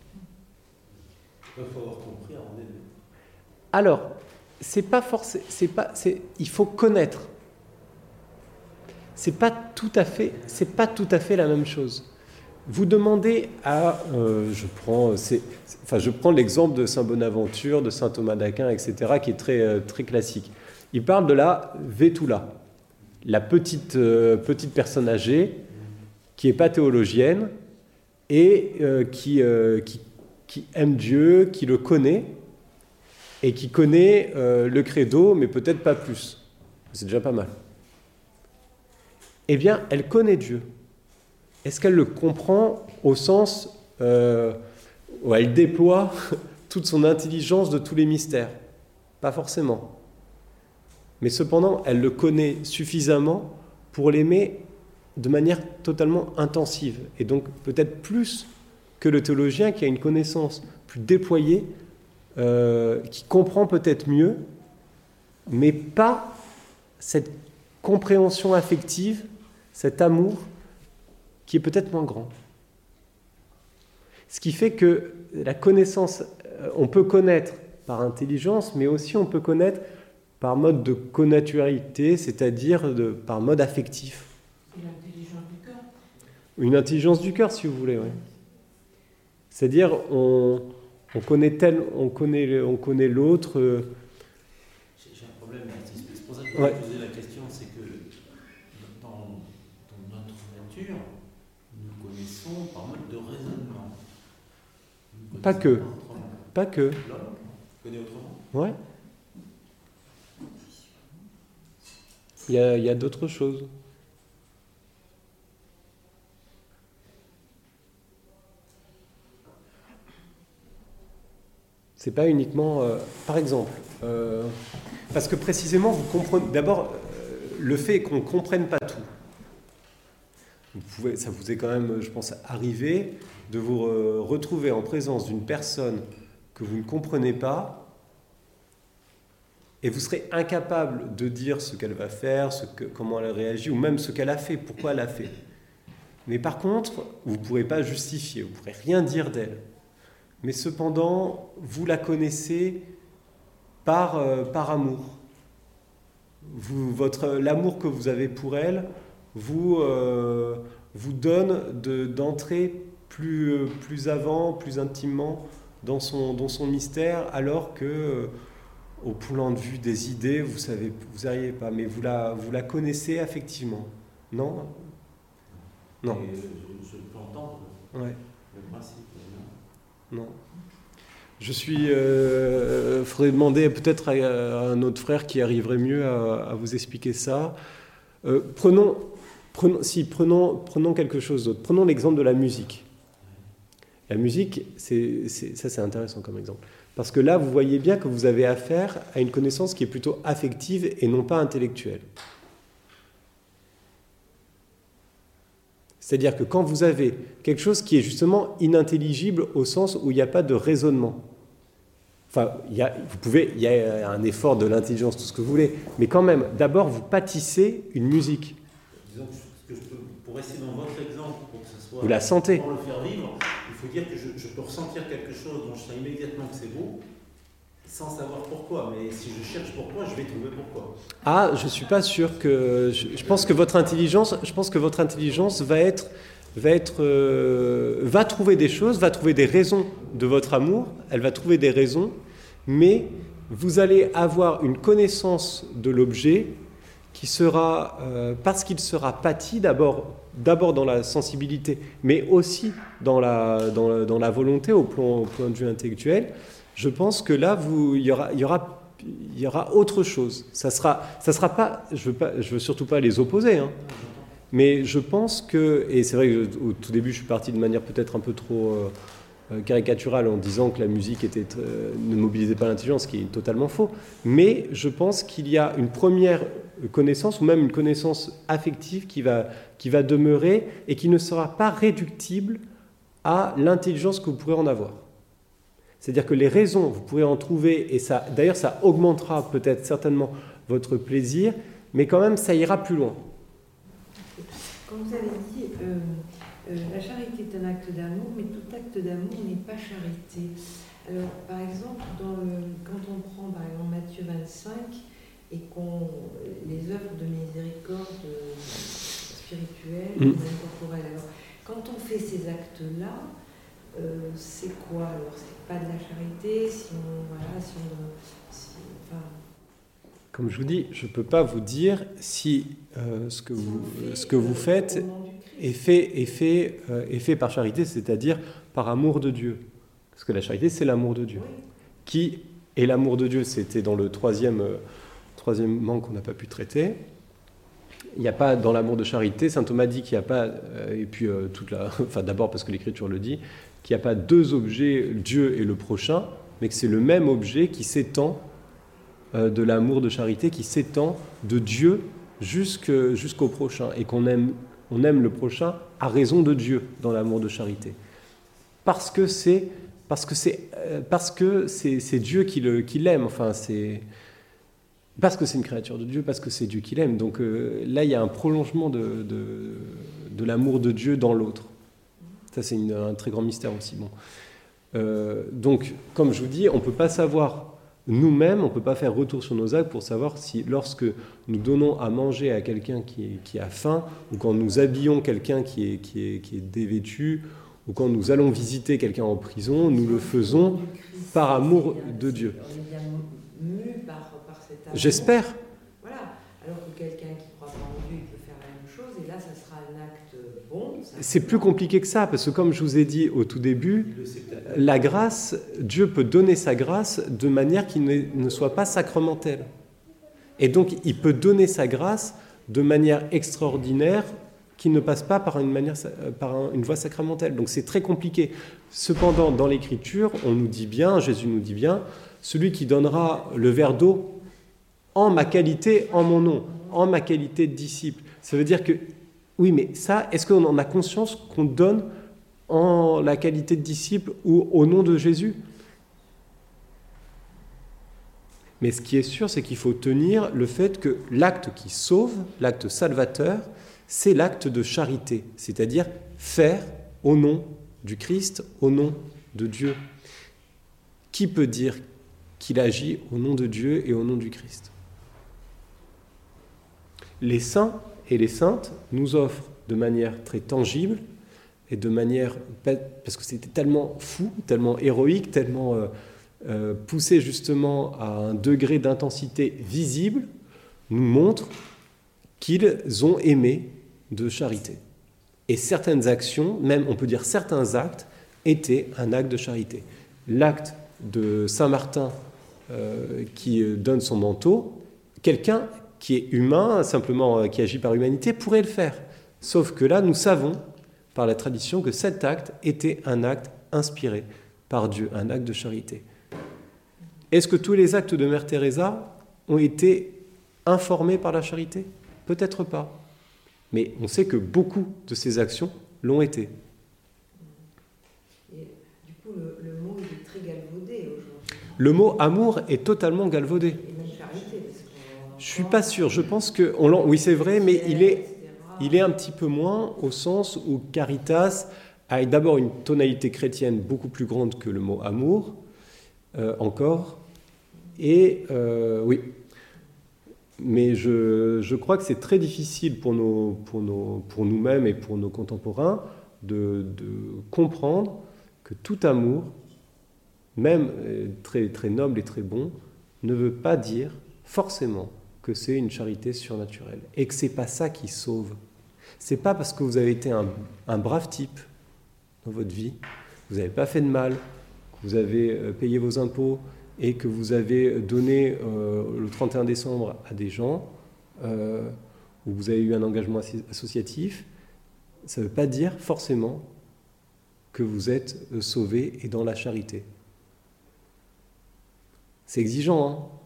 Il faut avoir compris avant d'aimer. Alors, c'est pas forcément, c'est pas, c'est, il faut connaître. C'est pas tout à fait, c'est pas tout à fait la même chose. Vous demandez à, euh, je prends, enfin, je prends l'exemple de Saint Bonaventure, de Saint Thomas d'Aquin, etc., qui est très, euh, très classique. Il parle de la Vétula, la petite, euh, petite personne âgée qui n'est pas théologienne et qui, qui qui aime Dieu, qui le connaît, et qui connaît le credo, mais peut-être pas plus. C'est déjà pas mal. Eh bien, elle connaît Dieu. Est-ce qu'elle le comprend au sens euh, où elle déploie toute son intelligence de tous les mystères? Pas forcément. Mais cependant, elle le connaît suffisamment pour l'aimer de manière totalement intensive, et donc peut-être plus que le théologien qui a une connaissance plus déployée, euh, qui comprend peut-être mieux, mais pas cette compréhension affective, cet amour qui est peut-être moins grand. Ce qui fait que la connaissance, euh, on peut connaître par intelligence, mais aussi on peut connaître par mode de connaturalité, c'est-à-dire par mode affectif. Une intelligence du cœur. Une intelligence du cœur, si vous voulez, oui. C'est-à-dire, on, on connaît tel, on connaît, on connaît l'autre. euh, J'ai un problème, c'est c'est pour ça que je Ouais. me posais la question, c'est que dans, dans notre nature, nous connaissons par mode de raisonnement. Pas que. Pas que. L'homme connaît autrement. Ouais. Il y a, il y a d'autres choses. C'est pas uniquement. euh, par exemple, euh, parce que précisément, vous comprenez. D'abord, euh, le fait qu'on ne comprenne pas tout. Vous pouvez, ça vous est quand même, je pense, arrivé de vous euh, retrouver en présence d'une personne que vous ne comprenez pas et vous serez incapable de dire ce qu'elle va faire, ce que, comment elle réagit, ou même ce qu'elle a fait, pourquoi elle a fait. Mais par contre, vous ne pourrez pas justifier, vous ne pourrez rien dire d'elle. Mais cependant, vous la connaissez par, euh, par amour. L'amour que vous avez pour elle vous, euh, vous donne de, d'entrer plus, plus avant, plus intimement dans son, dans son mystère, alors que euh, au plan de vue des idées, vous savez, vous n'arrivez pas, mais vous la, vous la connaissez affectivement, non? Non, Et je, peux entendre ouais, le principe. non. non. Je suis. Euh, faudrait demander peut-être à, à un autre frère qui arriverait mieux à, à vous expliquer ça. Euh, prenons, prenons, si, prenons, quelque chose d'autre. Prenons l'exemple de la musique. La musique, ça c'est intéressant comme exemple. Parce que là, vous voyez bien que vous avez affaire à une connaissance qui est plutôt affective et non pas intellectuelle. C'est-à-dire que quand vous avez quelque chose qui est justement inintelligible au sens où il n'y a pas de raisonnement, enfin, il y a, vous pouvez, il y a un effort de l'intelligence, tout ce que vous voulez, mais quand même, d'abord, vous pâtissez une musique. Disons que, ce que je peux, pour rester dans votre exemple, pour que ce soit. Vous la sentez. Pour le faire vivre, il faut dire que je, je peux ressentir quelque chose dont je sais immédiatement que c'est beau, sans savoir pourquoi. Mais si je cherche pourquoi, je vais trouver pourquoi. Ah, je suis pas sûr que. Je, je pense que votre intelligence, je pense que votre intelligence va être, va être, euh, va trouver des choses, va trouver des raisons de votre amour. Elle va trouver des raisons, mais vous allez avoir une connaissance de l'objet qui sera, euh, parce qu'il sera pâti d'abord, d'abord dans la sensibilité, mais aussi dans la, dans la, volonté au plan, au point de vue intellectuel. Je pense que là, il y aura, y aura y aura autre chose. Ça sera, ça sera pas. Je veux pas, je veux surtout pas les opposer. hein. Mais je pense que, et c'est vrai que au tout début, je suis parti de manière peut-être un peu trop euh, euh, caricaturale en disant que la musique euh, ne mobilisait pas l'intelligence, ce qui est totalement faux. Mais je pense qu'il y a une première connaissance, ou même une connaissance affective qui va, qui va demeurer et qui ne sera pas réductible à l'intelligence que vous pourrez en avoir. C'est-à-dire que les raisons, vous pourrez en trouver, et ça, d'ailleurs, ça augmentera peut-être certainement votre plaisir, mais quand même, ça ira plus loin. Quand vous avez dit euh, euh, la charité est un acte d'amour, mais tout acte d'amour n'est pas charité. Alors, par exemple, dans le- quand on prend par exemple Matthieu 25 et qu'on les œuvres de miséricorde euh, spirituelles, Mm. ou même corporelles. Alors, quand on fait ces actes-là, euh, c'est quoi? Alors C'est pas de la charité si on voilà, si on si- enfin, Comme je vous dis, je ne peux pas vous dire si euh, ce, que vous, on fait, ce que vous faites est fait, est, fait, euh, est fait par charité, c'est-à-dire par amour de Dieu. Parce que la charité, c'est l'amour de Dieu. Oui. Qui est l'amour de Dieu? C'était dans le troisième, euh, troisième manque qu'on n'a pas pu traiter. il n'y a pas dans l'amour de charité, saint Thomas dit qu'il n'y a pas, euh, et puis toute la, enfin d'abord parce que l'Écriture le dit, qu'il n'y a pas deux objets, Dieu et le prochain, mais que c'est le même objet qui s'étend de l'amour de charité, qui s'étend de Dieu jusqu'au prochain, et qu'on aime, on aime le prochain à raison de Dieu dans l'amour de charité, parce que c'est parce que c'est euh, parce que c'est Dieu qui le- qui l'aime, enfin c'est parce que c'est une créature de Dieu, parce que c'est Dieu qui l'aime. Donc euh, là, il y a un prolongement de, de, l'amour de Dieu dans l'autre. Ça, c'est un très grand mystère aussi. Bon. Euh, donc, comme je vous dis, on ne peut pas savoir nous-mêmes, on ne peut pas faire retour sur nos actes pour savoir si, lorsque nous donnons à manger à quelqu'un qui, a faim, ou quand nous habillons quelqu'un qui est, qui, est, qui est dévêtu, ou quand nous allons visiter quelqu'un en prison, nous le faisons par amour de Dieu. J'espère. Voilà. Alors que quelqu'un qui croit pas en Dieu, il peut faire la même chose, et là, ça sera un acte bon. ça- C'est plus compliqué que ça, parce que comme je vous ai dit au tout début, la grâce, Dieu peut donner sa grâce de manière qui ne, soit pas sacramentelle. Et donc, il peut donner sa grâce de manière extraordinaire qui ne passe pas par une, manière, euh, par un- une voie sacramentelle. Donc, c'est très compliqué. Cependant, dans l'Écriture, on nous dit bien, Jésus nous dit bien, celui qui donnera le verre d'eau en ma qualité, en mon nom, en ma qualité de disciple. Ça veut dire que, oui, mais ça, est-ce qu'on en a conscience qu'on donne en la qualité de disciple ou au nom de Jésus? Mais ce qui est sûr, c'est qu'il faut tenir le fait que l'acte qui sauve, l'acte salvateur, c'est l'acte de charité, c'est-à-dire faire au nom du Christ, au nom de Dieu. Qui peut dire qu'il agit au nom de Dieu et au nom du Christ? Les saints et les saintes nous offrent de manière très tangible et de manière parce que c'était tellement fou, tellement héroïque, tellement euh, euh, poussé justement à un degré d'intensité visible, nous montrent qu'ils ont aimé de charité. Et certaines actions, même on peut dire certains actes, étaient un acte de charité. L'acte de Saint Martin euh, qui donne son manteau, quelqu'un qui est humain, simplement euh, qui agit par humanité, pourrait le faire. Sauf que là, nous savons par la tradition que cet acte était un acte inspiré par Dieu, un acte de charité. Est-ce que tous les actes de Mère Teresa ont été informés par la charité? Peut-être pas. Mais on sait que beaucoup de ces actions l'ont été. Et du coup, le, le mot est très galvaudé aujourd'hui. Le mot amour est totalement galvaudé. Et même charité. Parce qu'on en Je suis pas sûr. Je pense que on oui c'est vrai, mais il est il est un petit peu moins au sens où caritas a d'abord une tonalité chrétienne beaucoup plus grande que le mot amour euh, encore. Et euh, oui, mais je, je crois que c'est très difficile pour, pour, pour nous-mêmes et pour nos contemporains de, de comprendre que tout amour, même euh, très, très noble et très bon, ne veut pas dire forcément que c'est une charité surnaturelle et que c'est pas ça qui sauve. C'est pas parce que vous avez été un, brave type dans votre vie, vous n'avez pas fait de mal, que vous avez euh, payé vos impôts et que vous avez donné euh, le 31 décembre à des gens, euh, ou vous avez eu un engagement associatif, ça ne veut pas dire forcément que vous êtes euh, sauvé et dans la charité. C'est exigeant, hein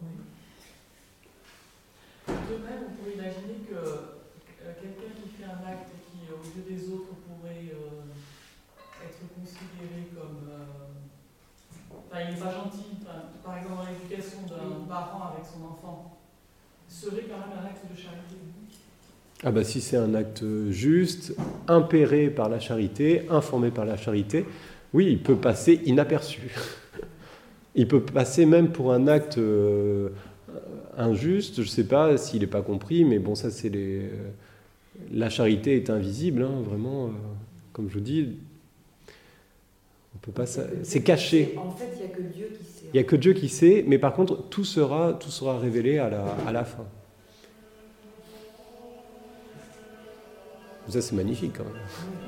De même, on pourrait imaginer que euh, quelqu'un qui fait un acte et qui, aux yeux des autres, pourrait euh, être considéré comme. euh, Enfin, il n'est pas gentil, par exemple, dans l'éducation d'un parent avec son enfant, serait quand même un acte de charité. Ah bah si c'est un acte juste, impéré par la charité, informé par la charité, oui, il peut passer inaperçu. Il peut passer même pour un acte euh, injuste, je ne sais pas s'il n'est pas compris, mais bon, ça c'est les... euh, La charité est invisible, hein, vraiment, euh, comme je vous dis, on peut pas... ça- C'est caché. En fait, il n'y a que Dieu qui sait. Il n'y a que Dieu qui sait, mais par contre, tout sera, tout sera révélé à la, à la fin. Ça, c'est magnifique quand même.